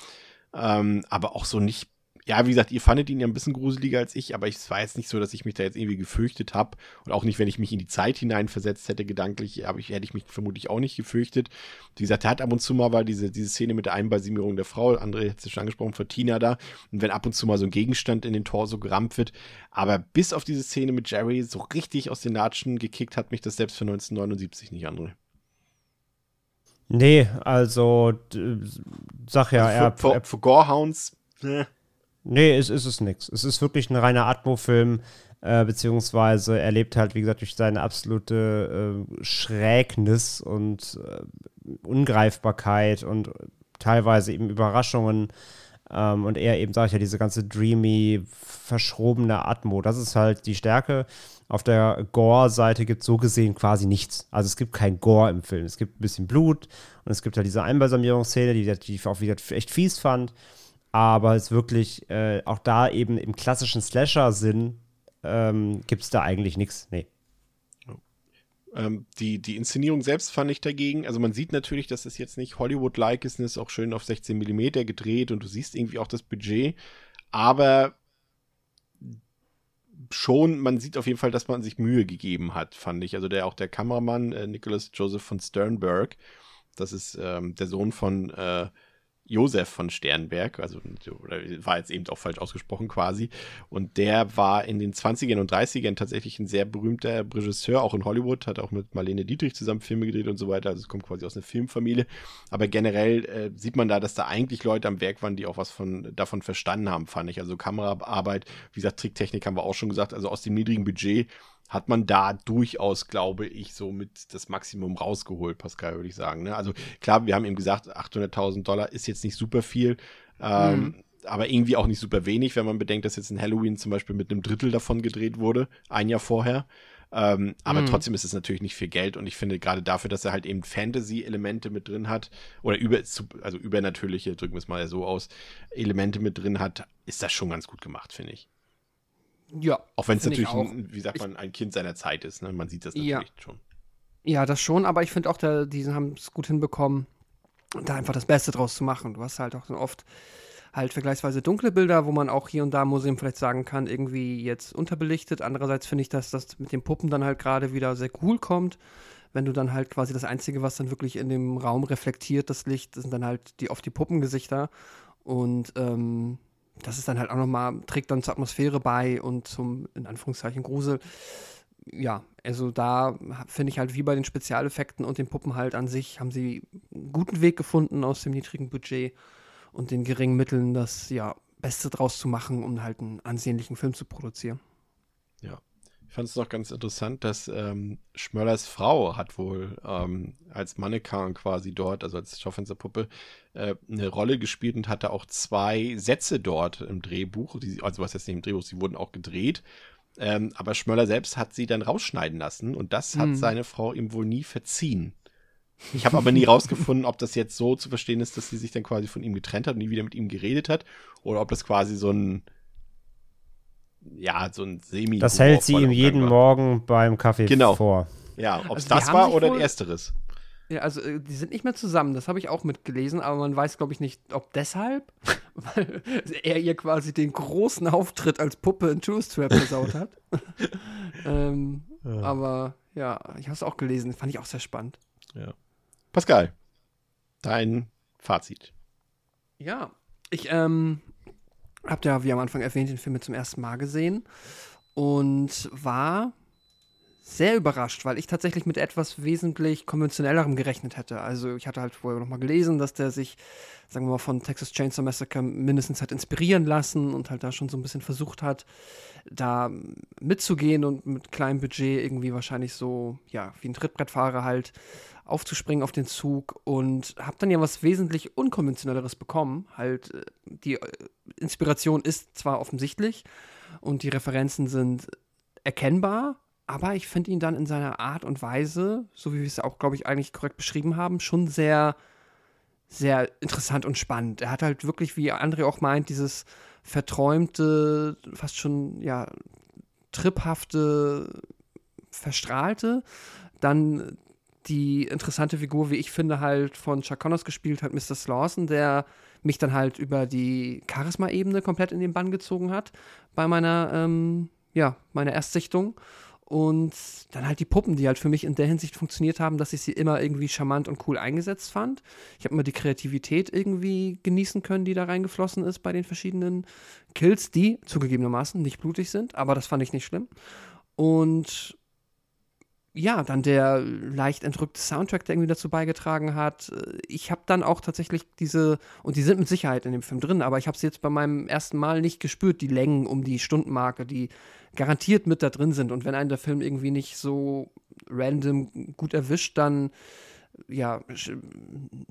Ähm, aber auch so nicht, ja, wie gesagt, ihr fandet ihn ja ein bisschen gruseliger als ich, aber es war jetzt nicht so, dass ich mich da jetzt irgendwie gefürchtet habe. Und auch nicht, wenn ich mich in die Zeit hineinversetzt hätte, gedanklich, ich, hätte ich mich vermutlich auch nicht gefürchtet. Wie gesagt, er hat ab und zu mal, weil diese, diese Szene mit der Einbalsamierung der Frau, André hat es ja schon angesprochen, für Tina da, und wenn ab und zu mal so ein Gegenstand in den Torso gerammt wird. Aber bis auf diese Szene mit Jerry so richtig aus den Latschen gekickt hat mich das selbst für 1979 nicht, André. Nee, also, sag ja, also er, für, für, er für Gorehounds, äh, Nee, es ist es nix. Es ist wirklich ein reiner Atmo-Film, äh, beziehungsweise er lebt halt, wie gesagt, durch seine absolute äh, Schrägnis und äh, Ungreifbarkeit und teilweise eben Überraschungen. Ähm, und er eben, sag ich ja, diese ganze dreamy, verschrobene Atmo. Das ist halt die Stärke. Auf der Gore-Seite gibt es so gesehen quasi nichts. Also es gibt kein Gore im Film. Es gibt ein bisschen Blut und es gibt halt diese Einbalsamierungsszene, die, die ich auch wieder echt fies fand aber es wirklich äh, auch da eben im klassischen Slasher-Sinn ähm, gibt es da eigentlich nichts. Nee. Ähm, die, die Inszenierung selbst fand ich dagegen, also man sieht natürlich, dass es jetzt nicht Hollywood-like ist, ist auch schön auf 16 mm gedreht und du siehst irgendwie auch das Budget, aber schon, man sieht auf jeden Fall, dass man sich Mühe gegeben hat, fand ich. Also der auch der Kameramann, äh, Nicholas Joseph von Sternberg, das ist ähm, der Sohn von äh, Josef von Sternberg, also oder war jetzt eben auch falsch ausgesprochen quasi. Und der war in den 20ern und 30ern tatsächlich ein sehr berühmter Regisseur, auch in Hollywood, hat auch mit Marlene Dietrich zusammen Filme gedreht und so weiter. Also es kommt quasi aus einer Filmfamilie. Aber generell äh, sieht man da, dass da eigentlich Leute am Werk waren, die auch was von, davon verstanden haben, fand ich. Also Kameraarbeit, wie gesagt, Tricktechnik haben wir auch schon gesagt. Also aus dem niedrigen Budget hat man da durchaus, glaube ich, so mit das Maximum rausgeholt, Pascal, würde ich sagen. Ne? Also klar, wir haben eben gesagt, 800.000 Dollar ist jetzt nicht super viel, ähm, Mhm. aber irgendwie auch nicht super wenig, wenn man bedenkt, dass jetzt ein Halloween zum Beispiel mit einem Drittel davon gedreht wurde, ein Jahr vorher. Ähm, aber Mhm. trotzdem ist es natürlich nicht viel Geld und ich finde gerade dafür, dass er halt eben Fantasy-Elemente mit drin hat oder über, also übernatürliche, drücken wir es mal so aus, Elemente mit drin hat, ist das schon ganz gut gemacht, finde ich. Ja. Auch wenn es natürlich, ein, wie sagt man, ein Kind seiner Zeit ist. Ne? Man sieht das natürlich Ja. schon. Ja, das schon, aber ich finde auch, der, die haben es gut hinbekommen, da einfach das Beste draus zu machen. Du hast halt auch so oft halt vergleichsweise dunkle Bilder, wo man auch hier und da im Museum vielleicht sagen kann, irgendwie jetzt unterbelichtet. Andererseits finde ich, dass das mit den Puppen dann halt gerade wieder sehr cool kommt. Wenn du dann halt quasi das Einzige, was dann wirklich in dem Raum reflektiert, das Licht, sind dann halt die oft die Puppengesichter. Und ähm, das ist dann halt auch nochmal, trägt dann zur Atmosphäre bei und zum, in Anführungszeichen, Grusel. Ja, also da finde ich halt wie bei den Spezialeffekten und den Puppen halt an sich, haben sie einen guten Weg gefunden aus dem niedrigen Budget und den geringen Mitteln, das ja Beste draus zu machen, um halt einen ansehnlichen Film zu produzieren. Ich fand es noch ganz interessant, dass ähm, Schmöllers Frau hat wohl ähm, als Mannequin quasi dort, also als Schaufensterpuppe, äh, eine Rolle gespielt und hatte auch zwei Sätze dort im Drehbuch. Die, also was jetzt nicht im Drehbuch, sie wurden auch gedreht. Ähm, aber Schmöller selbst hat sie dann rausschneiden lassen und das hat Mhm. seine Frau ihm wohl nie verziehen. Ich habe aber nie rausgefunden, ob das jetzt so zu verstehen ist, dass sie sich dann quasi von ihm getrennt hat und nie wieder mit ihm geredet hat oder ob das quasi so ein ja, so ein semi Das hält sie ihm jeden war. Morgen beim Kaffee Genau. vor. Ja, ob es Also das war oder wohl- ein ersteres. Ja, also äh, die sind nicht mehr zusammen, das habe ich auch mitgelesen, aber man weiß, glaube ich, nicht, ob deshalb, (laughs) weil er ihr quasi den großen Auftritt als Puppe in Tourist Trap versaut hat. (laughs) ähm, Aber ja, ich habe es auch gelesen, fand ich auch sehr spannend. Pascal, dein Fazit. Ja, ich ähm, habe ja, wie am Anfang erwähnt, den Film zum ersten Mal gesehen und war sehr überrascht, weil ich tatsächlich mit etwas wesentlich konventionellerem gerechnet hätte. Also ich hatte halt vorher noch mal gelesen, dass der sich, sagen wir mal, von Texas Chainsaw Massacre mindestens hat inspirieren lassen und halt da schon so ein bisschen versucht hat, da mitzugehen und mit kleinem Budget irgendwie wahrscheinlich so, ja, wie ein Trittbrettfahrer halt aufzuspringen auf den Zug und habe dann ja was wesentlich unkonventionelleres bekommen. Halt, äh, die äh, Inspiration ist zwar offensichtlich und die Referenzen sind erkennbar, aber ich finde ihn dann in seiner Art und Weise, so wie wir es auch, glaube ich, eigentlich korrekt beschrieben haben, schon sehr, sehr interessant und spannend. Er hat halt wirklich, wie André auch meint, dieses verträumte, fast schon, ja, triphafte, verstrahlte. Dann die interessante Figur, wie ich finde, halt von Chuck Connors gespielt hat, Mr. Slawson, der mich dann halt über die Charisma-Ebene komplett in den Bann gezogen hat bei meiner, ähm, ja, meiner Erstsichtung. Und dann halt die Puppen, die halt für mich in der Hinsicht funktioniert haben, dass ich sie immer irgendwie charmant und cool eingesetzt fand. Ich habe immer die Kreativität irgendwie genießen können, die da reingeflossen ist bei den verschiedenen Kills, die zugegebenermaßen nicht blutig sind, aber das fand ich nicht schlimm. Und ja, dann der leicht entrückte Soundtrack, der irgendwie dazu beigetragen hat. Ich habe dann auch tatsächlich diese, und die sind mit Sicherheit in dem Film drin, aber ich habe sie jetzt bei meinem ersten Mal nicht gespürt, die Längen um die Stundenmarke, die garantiert mit da drin sind. Und wenn einen der Film irgendwie nicht so random gut erwischt, dann ja,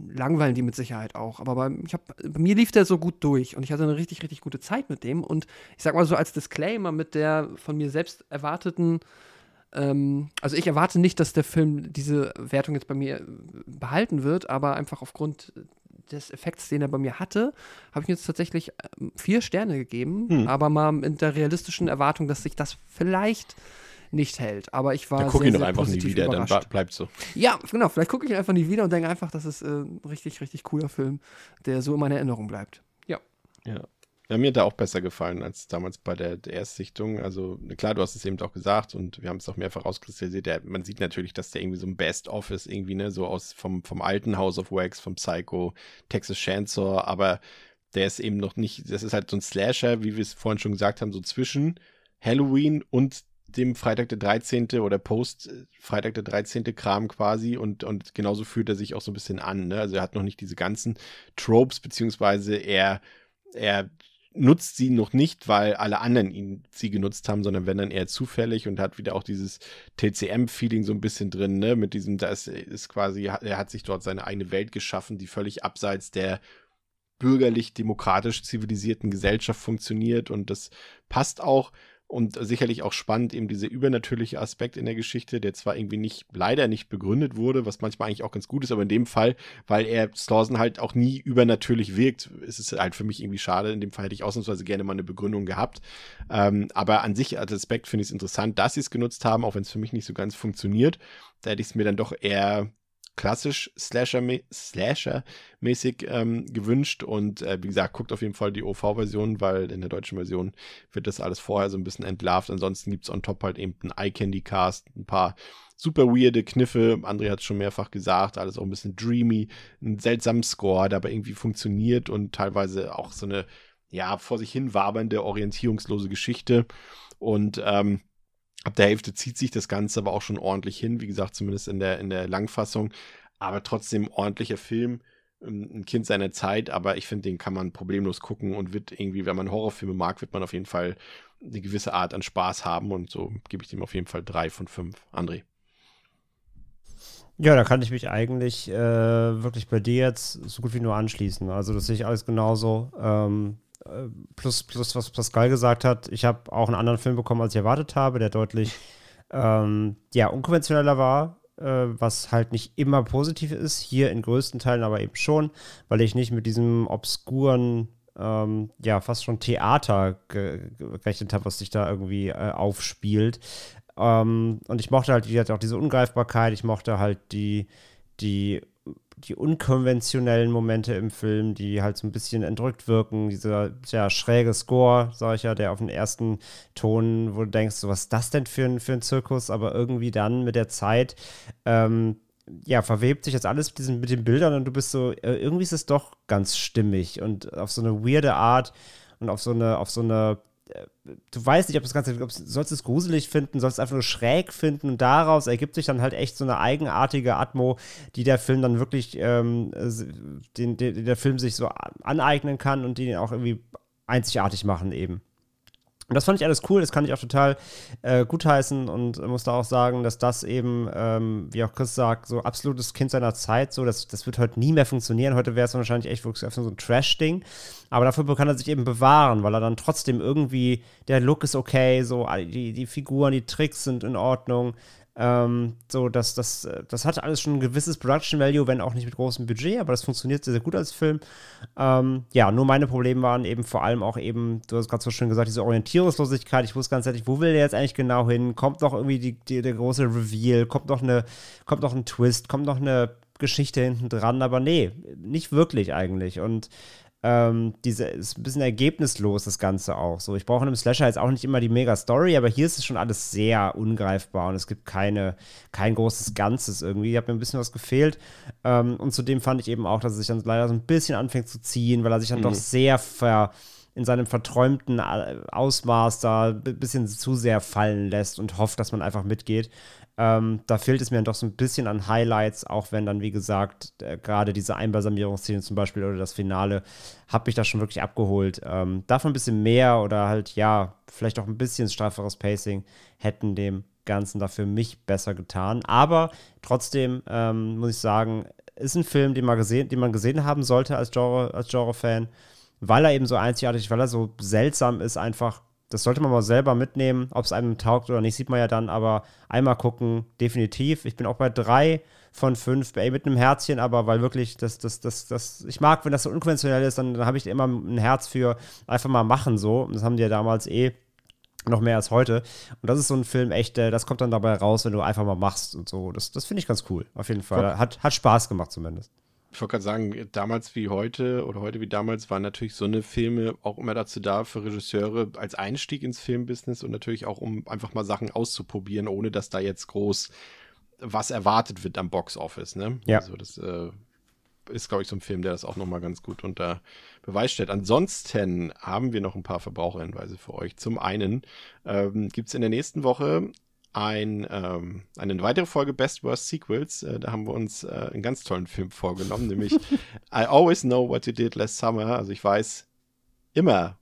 langweilen die mit Sicherheit auch. Aber bei, ich hab, bei mir lief der so gut durch und ich hatte eine richtig, richtig gute Zeit mit dem. Und ich sag mal so als Disclaimer mit der von mir selbst erwarteten ähm, also ich erwarte nicht, dass der Film diese Wertung jetzt bei mir äh, behalten wird, aber einfach aufgrund des Effekts, den er bei mir hatte, habe ich ihm jetzt tatsächlich ähm, vier Sterne gegeben, Hm. aber mal mit der realistischen Erwartung, dass sich das vielleicht nicht hält. Aber ich war Dann guck sehr, ihn doch einfach nie wieder, dann überrascht. ba- bleibt so. Ja, genau, vielleicht gucke ich ihn einfach nie wieder und denke einfach, das ist äh, ein richtig, richtig cooler Film, der so in meiner Erinnerung bleibt. Ja. Ja. Ja, mir hat er auch besser gefallen als damals bei der, der Erstsichtung. Also, klar, du hast es eben auch gesagt und wir haben es auch mehrfach rauskristallisiert. Der, man sieht natürlich, dass der irgendwie so ein Best-of ist, irgendwie, ne, so aus vom, vom alten House of Wax, vom Psycho, Texas Chainsaw, aber der ist eben noch nicht, das ist halt so ein Slasher, wie wir es vorhin schon gesagt haben, so zwischen Halloween und dem Freitag der 13. oder Post äh, Freitag der 13. Kram quasi und, und genauso fühlt er sich auch so ein bisschen an. Ne? Also er hat noch nicht diese ganzen Tropes, beziehungsweise er, er nutzt sie noch nicht, weil alle anderen ihn sie genutzt haben, sondern wenn dann eher zufällig und hat wieder auch dieses TCM-Feeling so ein bisschen drin, ne? Mit diesem, das ist quasi, er hat sich dort seine eigene Welt geschaffen, die völlig abseits der bürgerlich-demokratisch zivilisierten Gesellschaft funktioniert und das passt auch und sicherlich auch spannend eben dieser übernatürliche Aspekt in der Geschichte, der zwar irgendwie nicht, leider nicht begründet wurde, was manchmal eigentlich auch ganz gut ist, aber in dem Fall, weil er Slauson halt auch nie übernatürlich wirkt, ist es halt für mich irgendwie schade. In dem Fall hätte ich ausnahmsweise gerne mal eine Begründung gehabt. Ähm, aber an sich als Aspekt finde ich es interessant, dass sie es genutzt haben, auch wenn es für mich nicht so ganz funktioniert. Da hätte ich es mir dann doch eher klassisch Slasher-mäßig Slasher ähm, gewünscht und äh, wie gesagt, guckt auf jeden Fall die OV-Version, weil in der deutschen Version wird das alles vorher so ein bisschen entlarvt. Ansonsten gibt es on top halt eben einen Eye-Candy-Cast, ein paar super weirde Kniffe. André hat es schon mehrfach gesagt, alles auch ein bisschen dreamy, einen seltsamen Score, der aber irgendwie funktioniert und teilweise auch so eine, ja, vor sich hin wabernde, orientierungslose Geschichte. Und ähm, ab der Hälfte zieht sich das Ganze aber auch schon ordentlich hin, wie gesagt, zumindest in der, in der Langfassung. Aber trotzdem ordentlicher Film, ähm, ein Kind seiner Zeit, aber ich finde, den kann man problemlos gucken und wird irgendwie, wenn man Horrorfilme mag, wird man auf jeden Fall eine gewisse Art an Spaß haben und so gebe ich dem auf jeden Fall drei von fünf. André. Ja, da kann ich mich eigentlich äh, wirklich bei dir jetzt so gut wie nur anschließen. Also das sehe ich alles genauso. Ähm, äh, plus, plus, was Pascal gesagt hat, ich habe auch einen anderen Film bekommen, als ich erwartet habe, der deutlich ähm, ja, unkonventioneller war, äh, was halt nicht immer positiv ist. Hier in größten Teilen aber eben schon, weil ich nicht mit diesem obskuren ähm, ja, fast schon Theater ge gerechnet habe, was sich da irgendwie äh, aufspielt. Ähm, und ich mochte halt, wie gesagt, auch diese Ungreifbarkeit, ich mochte halt die, die die unkonventionellen Momente im Film, die halt so ein bisschen entrückt wirken. Dieser ja, schräge Score, sag ich ja, der auf den ersten Ton, wo du denkst, so, was ist das denn für ein, für ein Zirkus? Aber irgendwie dann mit der Zeit, ähm, ja, verwebt sich jetzt alles mit, diesen, mit den Bildern und du bist so, äh, irgendwie ist es doch ganz stimmig und auf so eine weirde Art und auf so eine, auf so eine du weißt nicht, ob das Ganze, ob, sollst du es gruselig finden, sollst es einfach nur schräg finden und daraus ergibt sich dann halt echt so eine eigenartige Atmo, die der Film dann wirklich, ähm, den, den, der Film sich so aneignen kann und die ihn auch irgendwie einzigartig machen eben. Und das fand ich alles cool, das kann ich auch total äh, gutheißen und muss da auch sagen, dass das eben, ähm, wie auch Chris sagt, so absolutes Kind seiner Zeit, so, das, das wird heute nie mehr funktionieren. Heute wäre es wahrscheinlich echt wirklich so ein Trash-Ding. Aber dafür kann er sich eben bewahren, weil er dann trotzdem irgendwie, der Look ist okay, so, die, die Figuren, die Tricks sind in Ordnung. Ähm, so, das, das, das hat alles schon ein gewisses Production Value, wenn auch nicht mit großem Budget, aber das funktioniert sehr, sehr gut als Film. Ähm, ja, nur meine Probleme waren eben vor allem auch eben, du hast gerade so schön gesagt, diese Orientierungslosigkeit. Ich wusste ganz ehrlich, wo will der jetzt eigentlich genau hin? Kommt noch irgendwie die, die, der große Reveal? Kommt noch, eine, kommt noch ein Twist? Kommt noch eine Geschichte hinten dran? Aber nee, nicht wirklich eigentlich. Und ähm, diese ist ein bisschen ergebnislos, das Ganze auch. So, ich brauche in einem Slasher jetzt auch nicht immer die Mega-Story, aber hier ist es schon alles sehr ungreifbar und es gibt keine, kein großes Ganzes irgendwie. Ich habe mir ein bisschen was gefehlt. Ähm, und zudem fand ich eben auch, dass es sich dann leider so ein bisschen anfängt zu ziehen, weil er sich dann mhm. doch sehr ver in seinem verträumten äh, Ausmaß da ein bisschen zu sehr fallen lässt und hofft, dass man einfach mitgeht. Ähm, da fehlt es mir dann doch so ein bisschen an Highlights, auch wenn dann, wie gesagt, äh, gerade diese Einbalsamierungsszene zum Beispiel oder das Finale, hat mich da schon wirklich abgeholt. Ähm, davon ein bisschen mehr oder halt, ja, vielleicht auch ein bisschen strafferes Pacing hätten dem Ganzen dafür mich besser getan. Aber trotzdem ähm, muss ich sagen, ist ein Film, den man gesehen, den man gesehen haben sollte als Genre, als Genre-Fan, weil er eben so einzigartig, weil er so seltsam ist, einfach das sollte man mal selber mitnehmen, ob es einem taugt oder nicht, sieht man ja dann, aber einmal gucken, definitiv. Ich bin auch bei drei von fünf, ey, mit einem Herzchen, aber weil wirklich, das, das, das, das, ich mag, wenn das so unkonventionell ist, dann, dann habe ich immer ein Herz für einfach mal machen so. Und das haben die ja damals eh noch mehr als heute. Und das ist so ein Film, echt, das kommt dann dabei raus, wenn du einfach mal machst und so. Das, das finde ich ganz cool, auf jeden Fall. Hat, hat Spaß gemacht zumindest ich wollte gerade sagen, damals wie heute oder heute wie damals waren natürlich so eine Filme auch immer dazu da für Regisseure als Einstieg ins Filmbusiness und natürlich auch, um einfach mal Sachen auszuprobieren, ohne dass da jetzt groß was erwartet wird am Boxoffice. Ne? Ja. Also das äh, ist, glaube ich, so ein Film, der das auch nochmal ganz gut unter Beweis stellt. Ansonsten haben wir noch ein paar Verbraucherhinweise für euch. Zum einen ähm, gibt es in der nächsten Woche ein, ähm, eine weitere Folge Best Worst Sequels. Äh, da haben wir uns äh, einen ganz tollen Film vorgenommen, nämlich (laughs) I Always Know What You Did Last Summer. Also ich weiß immer,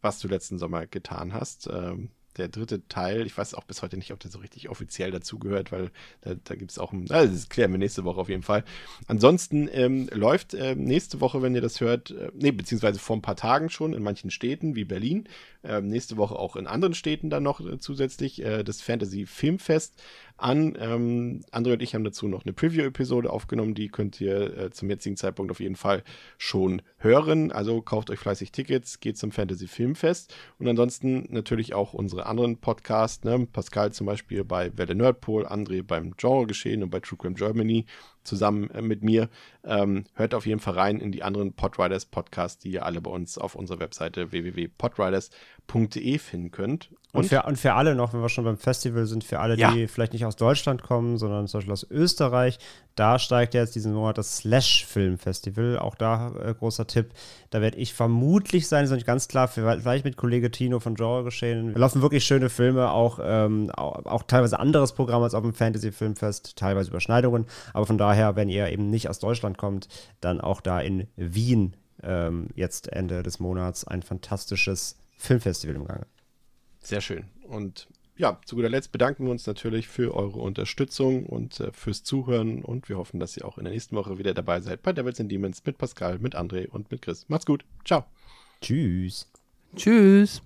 was du letzten Sommer getan hast. Ähm, der dritte Teil. Ich weiß auch bis heute nicht, ob der so richtig offiziell dazugehört, weil da, da gibt es auch ein, also das klären wir nächste Woche auf jeden Fall. Ansonsten ähm, läuft äh, nächste Woche, wenn ihr das hört, äh, nee, beziehungsweise vor ein paar Tagen schon in manchen Städten wie Berlin, äh, nächste Woche auch in anderen Städten dann noch äh, zusätzlich äh, das Fantasy Filmfest an. Ähm, André und ich haben dazu noch eine Preview-Episode aufgenommen, die könnt ihr äh, zum jetzigen Zeitpunkt auf jeden Fall schon hören. Also kauft euch fleißig Tickets, geht zum Fantasy Filmfest und ansonsten natürlich auch unsere anderen Podcasts, ne? Pascal zum Beispiel bei Welle Nerdpol, André beim Genre Geschehen und bei True Crime Germany zusammen äh, mit mir. Ähm, hört auf jeden Fall rein in die anderen Podriders Podcasts, die ihr alle bei uns auf unserer Webseite www.podriders.de finden könnt. Und, und, für, und für alle noch, wenn wir schon beim Festival sind, für alle, ja. die vielleicht nicht aus Deutschland kommen, sondern zum Beispiel aus Österreich, da steigt jetzt diesen Monat das Slash Film Festival. Auch da äh, großer Tipp. Da werde ich vermutlich sein, ist noch nicht ganz klar, vielleicht mit Kollege Tino von Genre geschehen. Wir laufen wirklich schöne Filme, auch, ähm, auch, auch, teilweise anderes Programm als auf dem Fantasy Filmfest, teilweise Überschneidungen. Aber von daher, wenn ihr eben nicht aus Deutschland kommt, dann auch da in Wien ähm, jetzt Ende des Monats ein fantastisches Filmfestival im Gange. Sehr schön. Und ja, zu guter Letzt bedanken wir uns natürlich für eure Unterstützung und äh, fürs Zuhören und wir hoffen, dass ihr auch in der nächsten Woche wieder dabei seid bei Devils and Demons mit Pascal, mit André und mit Chris. Macht's gut. Ciao. Tschüss. Tschüss.